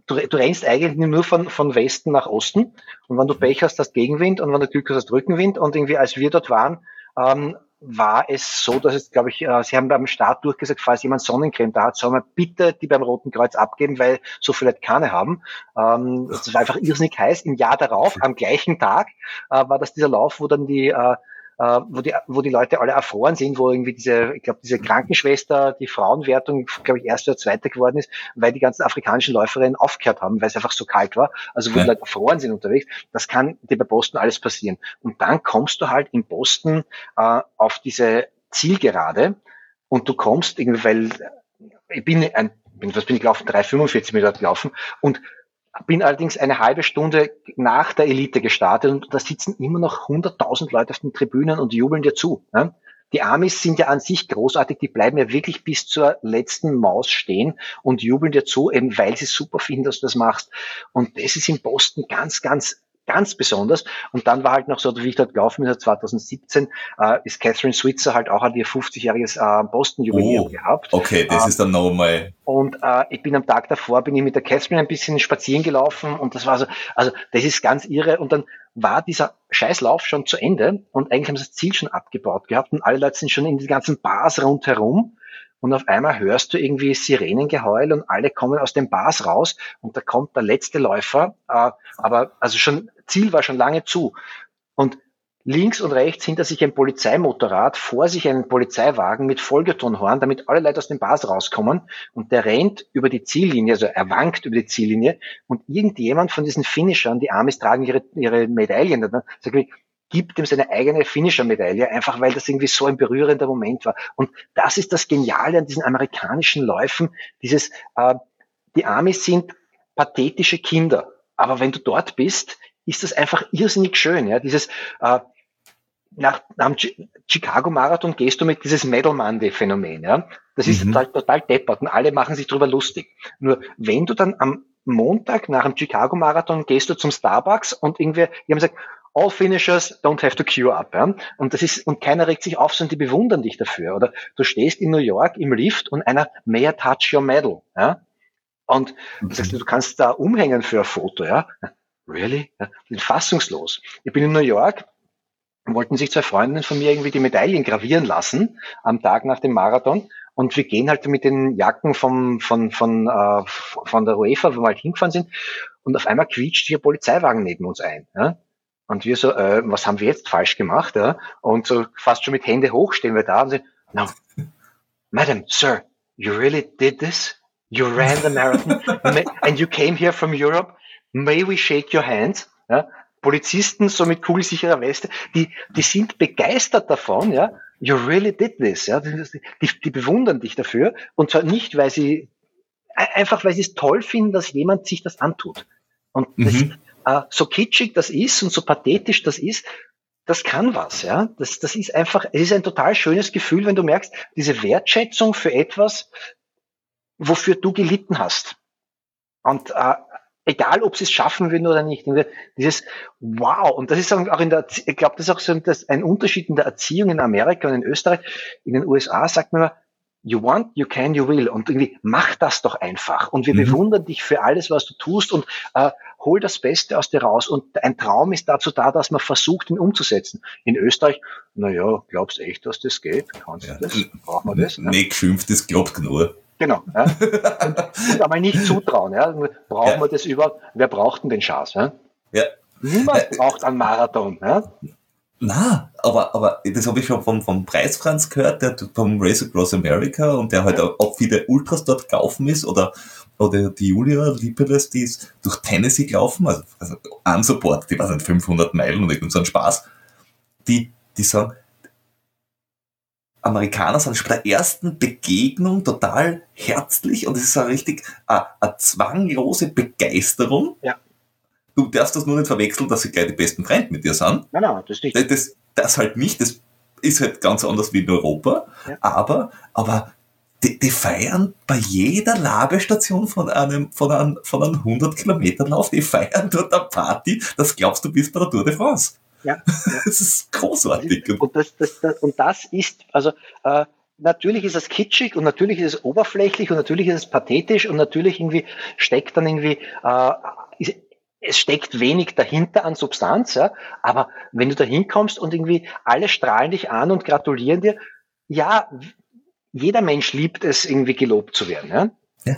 du, du rennst eigentlich nur von, von Westen nach Osten und wenn du Pech hast, hast Gegenwind und wenn du Glück hast, hast Rückenwind und irgendwie als wir dort waren, ähm, war es so, dass es, glaube ich, äh, sie haben beim Start durchgesagt, falls jemand Sonnencreme da hat, soll man bitte die beim Roten Kreuz abgeben, weil so viele keine haben. Ähm, das war einfach irrsinnig heiß. Im Jahr darauf, am gleichen Tag, äh, war das dieser Lauf, wo dann die äh, äh, wo, die, wo die Leute alle erfroren sind, wo irgendwie diese, ich glaube, diese Krankenschwester, die Frauenwertung, glaube ich, erste oder zweite geworden ist, weil die ganzen afrikanischen Läuferinnen aufgehört haben, weil es einfach so kalt war. Also wo ja. die Leute erfroren sind unterwegs. Das kann dir bei Boston alles passieren. Und dann kommst du halt in Boston äh, auf diese Zielgerade und du kommst irgendwie, weil ich bin ein, was bin ich gelaufen, 3,45 Meter gelaufen und bin allerdings eine halbe Stunde nach der Elite gestartet und da sitzen immer noch 100.000 Leute auf den Tribünen und jubeln dir zu. Ne? Die Amis sind ja an sich großartig, die bleiben ja wirklich bis zur letzten Maus stehen und jubeln dir zu, eben weil sie super finden, dass du das machst. Und das ist in Boston ganz, ganz ganz besonders. Und dann war halt noch so, wie ich dort gelaufen bin, 2017, äh, ist Catherine Switzer halt auch hat ihr 50-jähriges äh, Boston-Jubiläum oh, gehabt. Okay, das äh, ist dann nochmal. Und äh, ich bin am Tag davor, bin ich mit der Catherine ein bisschen spazieren gelaufen und das war so, also das ist ganz irre. Und dann war dieser Scheißlauf schon zu Ende und eigentlich haben sie das Ziel schon abgebaut gehabt und alle Leute sind schon in die ganzen Bars rundherum und auf einmal hörst du irgendwie Sirenengeheul und alle kommen aus den Bars raus und da kommt der letzte Läufer, äh, aber also schon Ziel war schon lange zu. Und links und rechts hinter sich ein Polizeimotorrad, vor sich ein Polizeiwagen mit Folgetonhorn, damit alle Leute aus den Bars rauskommen. Und der rennt über die Ziellinie, also er wankt über die Ziellinie. Und irgendjemand von diesen Finishern, die Amis tragen ihre, ihre Medaillen, dann sagt gibt ihm seine eigene Finisher-Medaille, einfach weil das irgendwie so ein berührender Moment war. Und das ist das Geniale an diesen amerikanischen Läufen, dieses, äh, die Amis sind pathetische Kinder, aber wenn du dort bist, ist das einfach irrsinnig schön, ja, dieses, äh, nach, nach dem Chicago Marathon gehst du mit dieses Medal Monday Phänomen, ja. Das ist mhm. total, total deppert und alle machen sich drüber lustig. Nur wenn du dann am Montag nach dem Chicago Marathon gehst du zum Starbucks und irgendwie, die haben gesagt, all finishers don't have to queue up. Ja? Und das ist, und keiner regt sich auf, sondern die bewundern dich dafür. Oder du stehst in New York im Lift und einer may touch your medal. Ja? Und du sagst, du kannst da umhängen für ein Foto, ja. Really? Ja, bin fassungslos. Ich bin in New York, wollten sich zwei Freundinnen von mir irgendwie die Medaillen gravieren lassen am Tag nach dem Marathon. Und wir gehen halt mit den Jacken vom, von, von, äh, von der UEFA, wo wir halt hingefahren sind. Und auf einmal quietscht hier Polizeiwagen neben uns ein. Ja? Und wir so, äh, was haben wir jetzt falsch gemacht? Ja? Und so fast schon mit Hände hoch stehen wir da und sagen, no, Madam, Sir, you really did this? You ran the marathon *laughs* and you came here from Europe. May we shake your hand? Ja? Polizisten so mit kugelsicherer Weste, die, die sind begeistert davon, ja. You really did this, ja. Die, die bewundern dich dafür. Und zwar nicht, weil sie, einfach weil sie es toll finden, dass jemand sich das antut. Und das, mhm so kitschig das ist und so pathetisch das ist, das kann was, ja. Das, das ist einfach, es ist ein total schönes Gefühl, wenn du merkst, diese Wertschätzung für etwas, wofür du gelitten hast. Und äh, egal ob sie es schaffen würden oder nicht. Dieses Wow, und das ist auch in der, ich glaube, das ist auch so ein Unterschied in der Erziehung in Amerika und in Österreich. In den USA sagt man immer, you want, you can, you will. Und irgendwie mach das doch einfach. Und wir mhm. bewundern dich für alles, was du tust und äh, hol das Beste aus dir raus. Und ein Traum ist dazu da, dass man versucht, ihn umzusetzen. In Österreich, naja, glaubst echt, dass das geht? Kannst ja. du das? Brauchen wir das? Nee, geschimpft, das glaubt nur. Genau. Ja. *laughs* Und, und aber nicht zutrauen. Ja. Brauchen ja. wir das überhaupt? Wer braucht denn den Schatz? Ja? ja. Niemand braucht einen Marathon. Ja? Na, aber, aber das habe ich schon vom, vom Preis Franz gehört, der vom Race Across America und der halt auch, auch viele Ultras dort gelaufen ist oder, oder die Julia Lipeles, die ist durch Tennessee gelaufen, also, also Support, die war seit 500 Meilen und irgend so ein Spaß. Die, die sagen, Amerikaner sind schon bei der ersten Begegnung total herzlich und es ist eine richtig eine, eine zwanglose Begeisterung. Ja. Du darfst das nur nicht verwechseln, dass sie gleich die besten Freunde mit dir sind. Nein, nein, das nicht. Das, das halt nicht, das ist halt ganz anders wie in Europa, ja. aber, aber die, die, feiern bei jeder Labestation von einem, von einem, von einem 100 Kilometer Lauf, die feiern dort eine Party, das glaubst du bist bei der Tour de France. Ja, *laughs* das ist großartig. Und das, das, das, und das ist, also äh, natürlich ist es kitschig und natürlich ist es oberflächlich und natürlich ist es pathetisch und natürlich irgendwie steckt dann irgendwie, äh, ist, es steckt wenig dahinter an Substanz, ja, aber wenn du da hinkommst und irgendwie alle strahlen dich an und gratulieren dir, ja, jeder Mensch liebt es, irgendwie gelobt zu werden. Ja, ja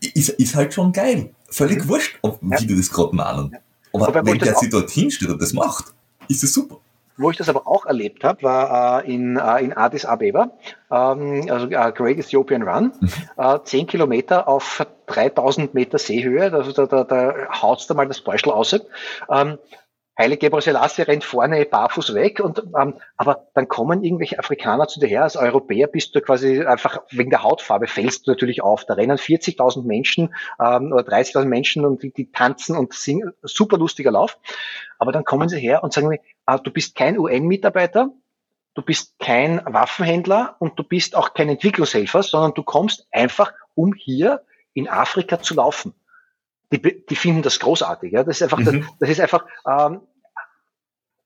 ist, ist halt schon geil. Völlig mhm. wurscht, ob, wie ja. die das gerade malen. Ja. Aber Wobei, wenn der sich dort hinstellt und das macht, ist es super. Wo ich das aber auch erlebt habe, war äh, in, äh, in Addis Abeba, ähm, also äh, Great Ethiopian Run, mhm. äh, 10 Kilometer auf 3000 Meter Seehöhe, also da, da, da haut's da mal das Beuschel aus. Ähm, Heilige Gebrel Selassie rennt vorne barfuß weg und ähm, aber dann kommen irgendwelche Afrikaner zu dir her. Als Europäer bist du quasi einfach wegen der Hautfarbe fällst du natürlich auf. Da rennen 40.000 Menschen ähm, oder 30.000 Menschen und die, die tanzen und singen. Super lustiger Lauf. Aber dann kommen sie her und sagen mir, ah, du bist kein UN-Mitarbeiter, du bist kein Waffenhändler und du bist auch kein Entwicklungshelfer, sondern du kommst einfach, um hier in Afrika zu laufen die, die finden das großartig. Ja? Das ist einfach, mhm. das, das, ist einfach ähm,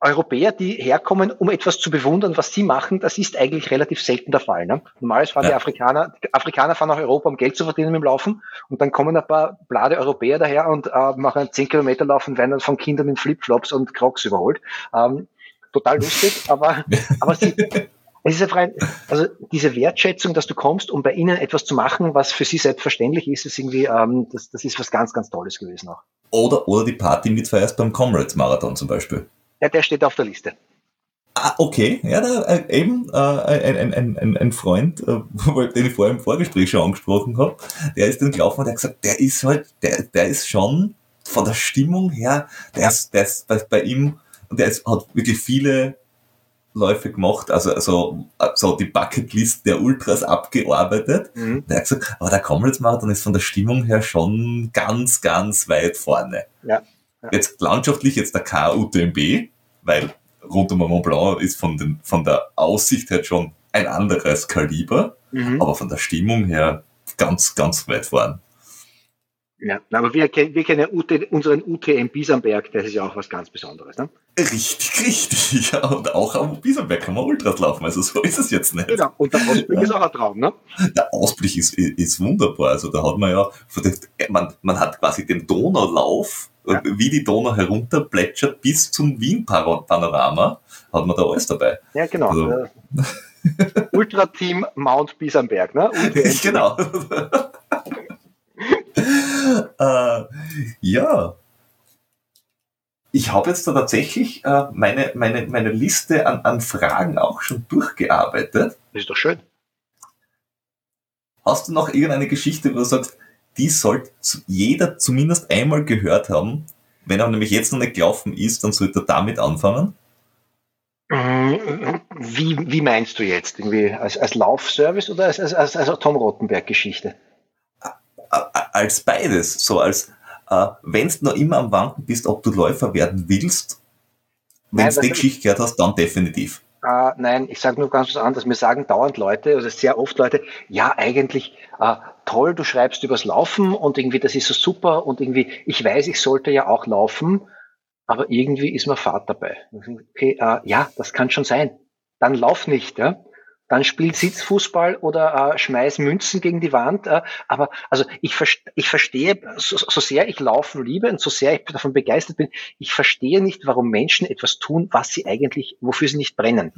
Europäer, die herkommen, um etwas zu bewundern, was sie machen, das ist eigentlich relativ selten der Fall. Ne? Normalerweise fahren ja. die Afrikaner, die Afrikaner fahren nach Europa, um Geld zu verdienen mit dem Laufen und dann kommen ein paar blade Europäer daher und äh, machen einen 10 Kilometer Lauf und werden dann von Kindern in Flipflops und Crocs überholt. Ähm, total lustig, aber, *laughs* aber sie, es ist einfach ein, also diese Wertschätzung, dass du kommst, um bei ihnen etwas zu machen, was für sie selbstverständlich ist, ist irgendwie, ähm, das, das ist was ganz, ganz Tolles gewesen auch. Oder, oder die Party mitfeierst beim Comrades Marathon zum Beispiel. Ja, der steht auf der Liste. Ah, okay. Ja, da, äh, eben äh, ein, ein, ein, ein Freund, äh, *laughs* den ich vorher im Vorgespräch schon angesprochen habe, der ist dann gelaufen und der hat gesagt, der ist halt, der, der ist schon von der Stimmung her, der ist, der ist bei, bei ihm, und der ist, hat wirklich viele Läufe gemacht, also, also, so die Bucketlist der Ultras abgearbeitet. Mhm. Der hat gesagt, aber der Comrades Marathon ist von der Stimmung her schon ganz, ganz weit vorne. Ja. ja. Jetzt landschaftlich jetzt der KUTMB, weil rund um Mont Blanc ist von, den, von der Aussicht her schon ein anderes Kaliber, mhm. aber von der Stimmung her ganz, ganz weit vorn. Ja, aber wir, wir kennen UT, unseren UTM Biesenberg, das ist ja auch was ganz Besonderes. Ne? Richtig, richtig. *laughs* Ja, und auch am Biesenberg kann man Ultras laufen, also so ist es jetzt nicht. Genau, und der Ausblick ja. ist auch ein Traum, ne? Der Ausblick ist, ist wunderbar. Also da hat man ja, man, man hat quasi den Donaulauf, ja. wie die Donau herunter plätschert bis zum Wien-Panorama, hat man da alles dabei. Ja, genau. Also, Ultra-Team Mount Biesenberg, ne? *laughs* Genau. *laughs* äh, ja. Ich habe jetzt da tatsächlich äh, meine, meine, meine Liste an, an Fragen auch schon durchgearbeitet. Das ist doch schön. Hast du noch irgendeine Geschichte, wo du sagst, die sollte jeder zumindest einmal gehört haben? Wenn er nämlich jetzt noch nicht gelaufen ist, dann sollte er damit anfangen? Wie, wie meinst du jetzt? Irgendwie als, als Laufservice oder als, als, als, als Tom Rottenberg-Geschichte? als beides, so als äh, wenn du noch immer am Wanken bist, ob du Läufer werden willst, wenn du die Geschichte gehört hast, dann definitiv. Äh, nein, ich sage nur ganz was anderes. Mir sagen dauernd Leute, also sehr oft Leute, ja, eigentlich, äh, toll, du schreibst übers Laufen und irgendwie das ist so super und irgendwie, ich weiß, ich sollte ja auch laufen, aber irgendwie ist mir Fahrt dabei. Okay, äh, ja, das kann schon sein. Dann lauf nicht, ja. Dann spiel Sitzfußball oder äh, schmeiß Münzen gegen die Wand. Äh, aber also ich, ich verstehe, so, so sehr ich Laufen liebe und so sehr ich davon begeistert bin, ich verstehe nicht, warum Menschen etwas tun, was sie eigentlich, wofür sie nicht brennen.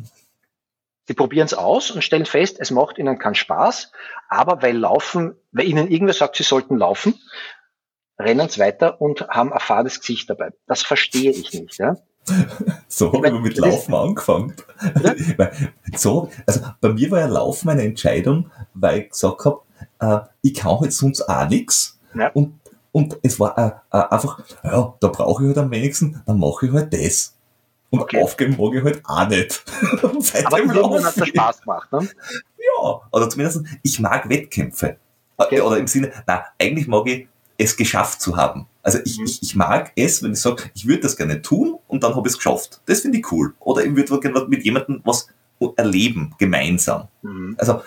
Sie probieren es aus und stellen fest, es macht ihnen keinen Spaß, aber weil Laufen, weil ihnen irgendwer sagt, sie sollten laufen, rennen sie weiter und haben ein fades Gesicht dabei. Das verstehe ich nicht. Ja? *laughs* So habe ich mit Laufen angefangen. Ja? *laughs* so, also bei mir war ja Laufen eine Entscheidung, weil ich gesagt habe, äh, ich kann halt sonst auch nichts. Ja. Und, und es war äh, äh, einfach, ja, da brauche ich halt am wenigsten, dann mache ich halt das. Und okay. aufgeben mag ich halt auch nicht. *laughs* Aber irgendwann hat es Spaß gemacht, ne? Ja, oder zumindest, ich mag Wettkämpfe. Okay. Oder im Sinne, na, eigentlich mag ich es geschafft zu haben. Also ich, mhm. ich, ich mag es, wenn ich sage, ich würde das gerne tun und dann habe ich es geschafft. Das finde ich cool. Oder ich würde gerne mit jemandem was erleben, gemeinsam. Mhm. Also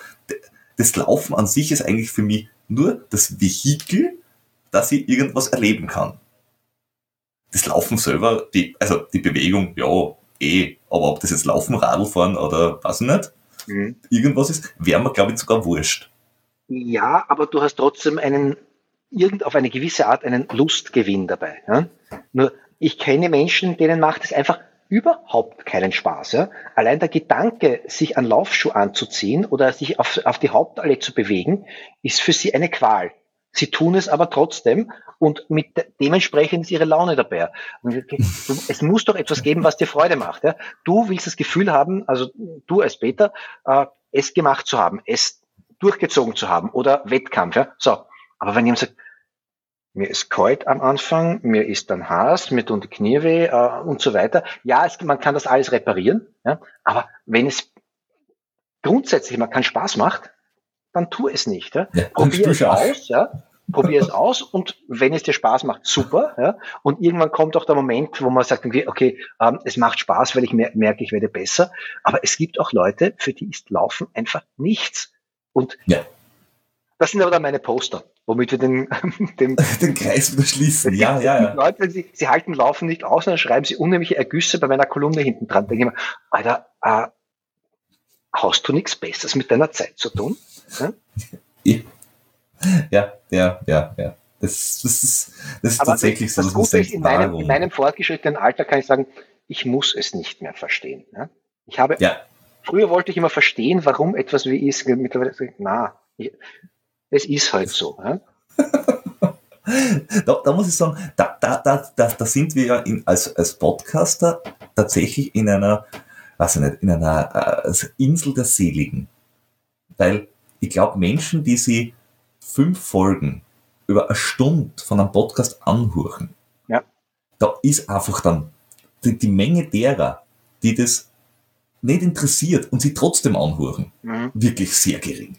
das Laufen an sich ist eigentlich für mich nur das Vehikel, dass ich irgendwas erleben kann. Das Laufen selber, die, also die Bewegung, ja, eh, aber ob das jetzt Laufen, Radl fahren oder was nicht, mhm. irgendwas ist, wäre mir, glaube ich, sogar wurscht. Ja, aber du hast trotzdem einen irgend auf eine gewisse Art einen Lustgewinn dabei. Ja? Nur ich kenne Menschen, denen macht es einfach überhaupt keinen Spaß. Ja? Allein der Gedanke, sich an Laufschuh anzuziehen oder sich auf, auf die Hauptallee zu bewegen, ist für sie eine Qual. Sie tun es aber trotzdem und mit dementsprechend ist ihre Laune dabei. Es muss doch etwas geben, was dir Freude macht. Ja? Du willst das Gefühl haben, also du als Peter, äh, es gemacht zu haben, es durchgezogen zu haben oder Wettkampf. Ja? So, aber wenn jemand sagt, mir ist kalt am Anfang, mir ist dann Hass, mir tun die Knie weh äh, und so weiter. Ja, es, man kann das alles reparieren, ja, aber wenn es grundsätzlich mal keinen Spaß macht, dann tu es nicht. Ja. ja Probier es aus, ja. Probier es aus und wenn es dir Spaß macht, super. Ja. Und irgendwann kommt auch der Moment, wo man sagt, okay, ähm, es macht Spaß, weil ich merke, ich werde besser. Aber es gibt auch Leute, für die ist Laufen einfach nichts. Und ja. das sind aber dann meine Poster womit wir den, *laughs* den, *laughs* den Kreis wieder schließen. Ja, ja, ja. Leute, sie, sie halten Laufen nicht aus, dann schreiben sie unheimliche Ergüsse bei meiner Kolumne hinten dran. Denke ich mir, Alter, äh, hast du nichts Besseres mit deiner Zeit zu tun? Ja, ja, ja, ja. ja. Das, das ist, das ist tatsächlich das, so. Das Gute ist, in meinem, in meinem fortgeschrittenen Alter kann ich sagen, ich muss es nicht mehr verstehen. Ja? Ich habe, ja. früher wollte ich immer verstehen, warum etwas wie ist. Mittlerweile, na, ich, es ist halt so. Ja? *laughs* da, da, muss ich sagen, da, da, da, da, sind wir ja in, als, als Podcaster tatsächlich in einer, weiß ich nicht, in einer äh, Insel der Seligen. Weil ich glaube, Menschen, die sie fünf Folgen über eine Stunde von einem Podcast anhören, ja. da ist einfach dann die, die Menge derer, die das nicht interessiert und sie trotzdem anhören, mhm. wirklich sehr gering.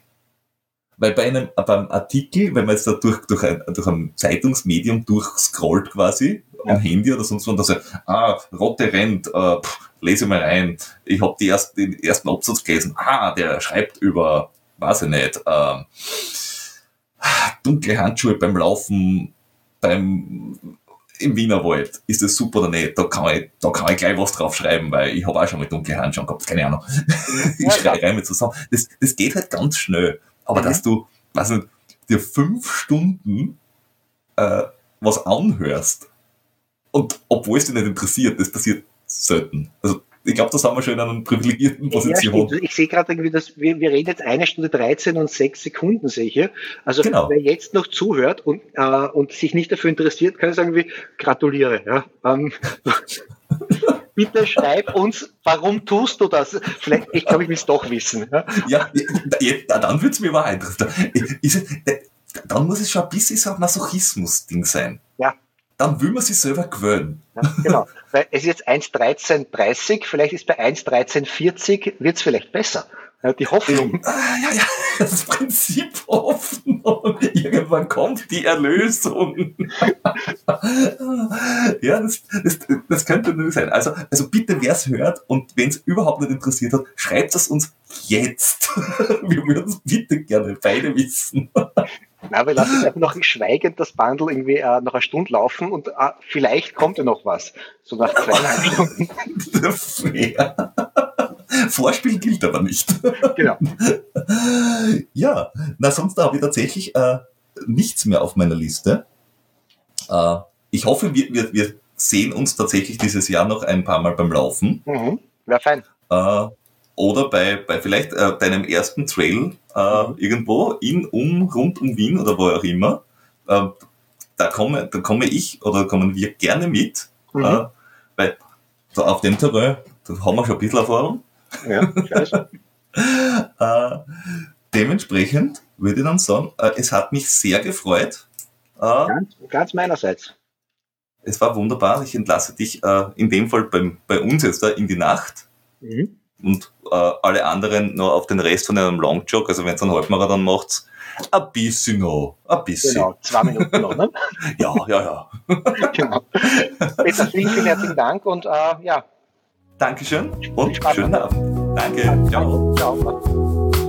Weil bei einem, beim Artikel, wenn man jetzt da durch, durch, ein, durch ein Zeitungsmedium durchscrollt quasi, ja. am Handy oder sonst wo, und da sagt, ah, Rotte rennt, äh, pff, lese mal rein, ich habe erst, den ersten Absatz gelesen, ah, der schreibt über, weiß ich nicht, äh, dunkle Handschuhe beim Laufen, beim im Wienerwald, ist das super oder nicht? Da kann ich, da kann ich gleich was drauf schreiben, weil ich habe auch schon mit dunklen Handschuhen gehabt, keine Ahnung. *laughs* ich schreibe rein mit zusammen. Das, das geht halt ganz schnell. Aber mhm. dass du, weiß nicht, dir fünf Stunden äh, was anhörst und obwohl es dich nicht interessiert, das passiert selten. Also ich glaube, da sind wir schon in einer privilegierten Position. Ja, ich sehe gerade irgendwie, dass wir, wir reden jetzt eine Stunde 13 und sechs Sekunden, sehe ich hier. Also genau. wer jetzt noch zuhört und, äh, und sich nicht dafür interessiert, kann ich sagen, wie gratuliere. Ja? Ähm, *laughs* *laughs* bitte schreib uns, warum tust du das? Vielleicht, ich glaube, ich will es doch wissen. Ja, ja, dann würde es mir mal interessieren. Dann muss es schon ein bisschen so ein Masochismus-Ding sein. Ja. Dann will man sich selber gewöhnen. Ja, genau. Weil es ist jetzt 1.13.30, vielleicht ist bei 1.13.40 wird es vielleicht besser. Ja, die Hoffnung. *laughs* Ah, ja, ja, das Prinzip Hoffnung. Irgendwann kommt die Erlösung. *laughs* ja, das, das, das könnte nur sein. Also, also bitte, wer es hört und wenn es überhaupt nicht interessiert hat, schreibt es uns jetzt. *laughs* Wir würden es bitte gerne beide wissen. Na, wir lassen jetzt einfach noch schweigend das Bundle irgendwie äh, noch eine Stunde laufen und äh, vielleicht kommt ja noch was. So nach zweieinhalb Stunden. Fair. Vorspiel gilt aber nicht. Genau. *laughs* Ja, na sonst habe ich tatsächlich äh, nichts mehr auf meiner Liste. Äh, ich hoffe, wir, wir, wir sehen uns tatsächlich dieses Jahr noch ein paar Mal beim Laufen. Mhm. Wäre fein. Äh, oder bei, bei vielleicht äh, deinem ersten Trail äh, irgendwo in, um, rund um Wien oder wo auch immer. Äh, da komme, da komme ich oder kommen wir gerne mit, Mhm. äh, weil so auf dem Terrain, da haben wir schon ein bisschen Erfahrung. Ja. *laughs* Äh, dementsprechend würde ich dann sagen, äh, es hat mich sehr gefreut. Äh, ganz, ganz meinerseits. es war wunderbar. Ich entlasse dich äh, in dem Fall beim, bei uns jetzt da in die Nacht Mhm. und äh, alle anderen noch auf den Rest von einem Longjog. Also wenn es einen Halbmarathon macht, ein bisschen noch, ein bisschen. Genau, zwei Minuten noch, ne? *laughs* Ja, ja, ja. *laughs* genau. Peter, vielen, vielen herzlichen Dank und äh, ja, Dankeschön und schönen Abend. Danke. Ciao. ciao.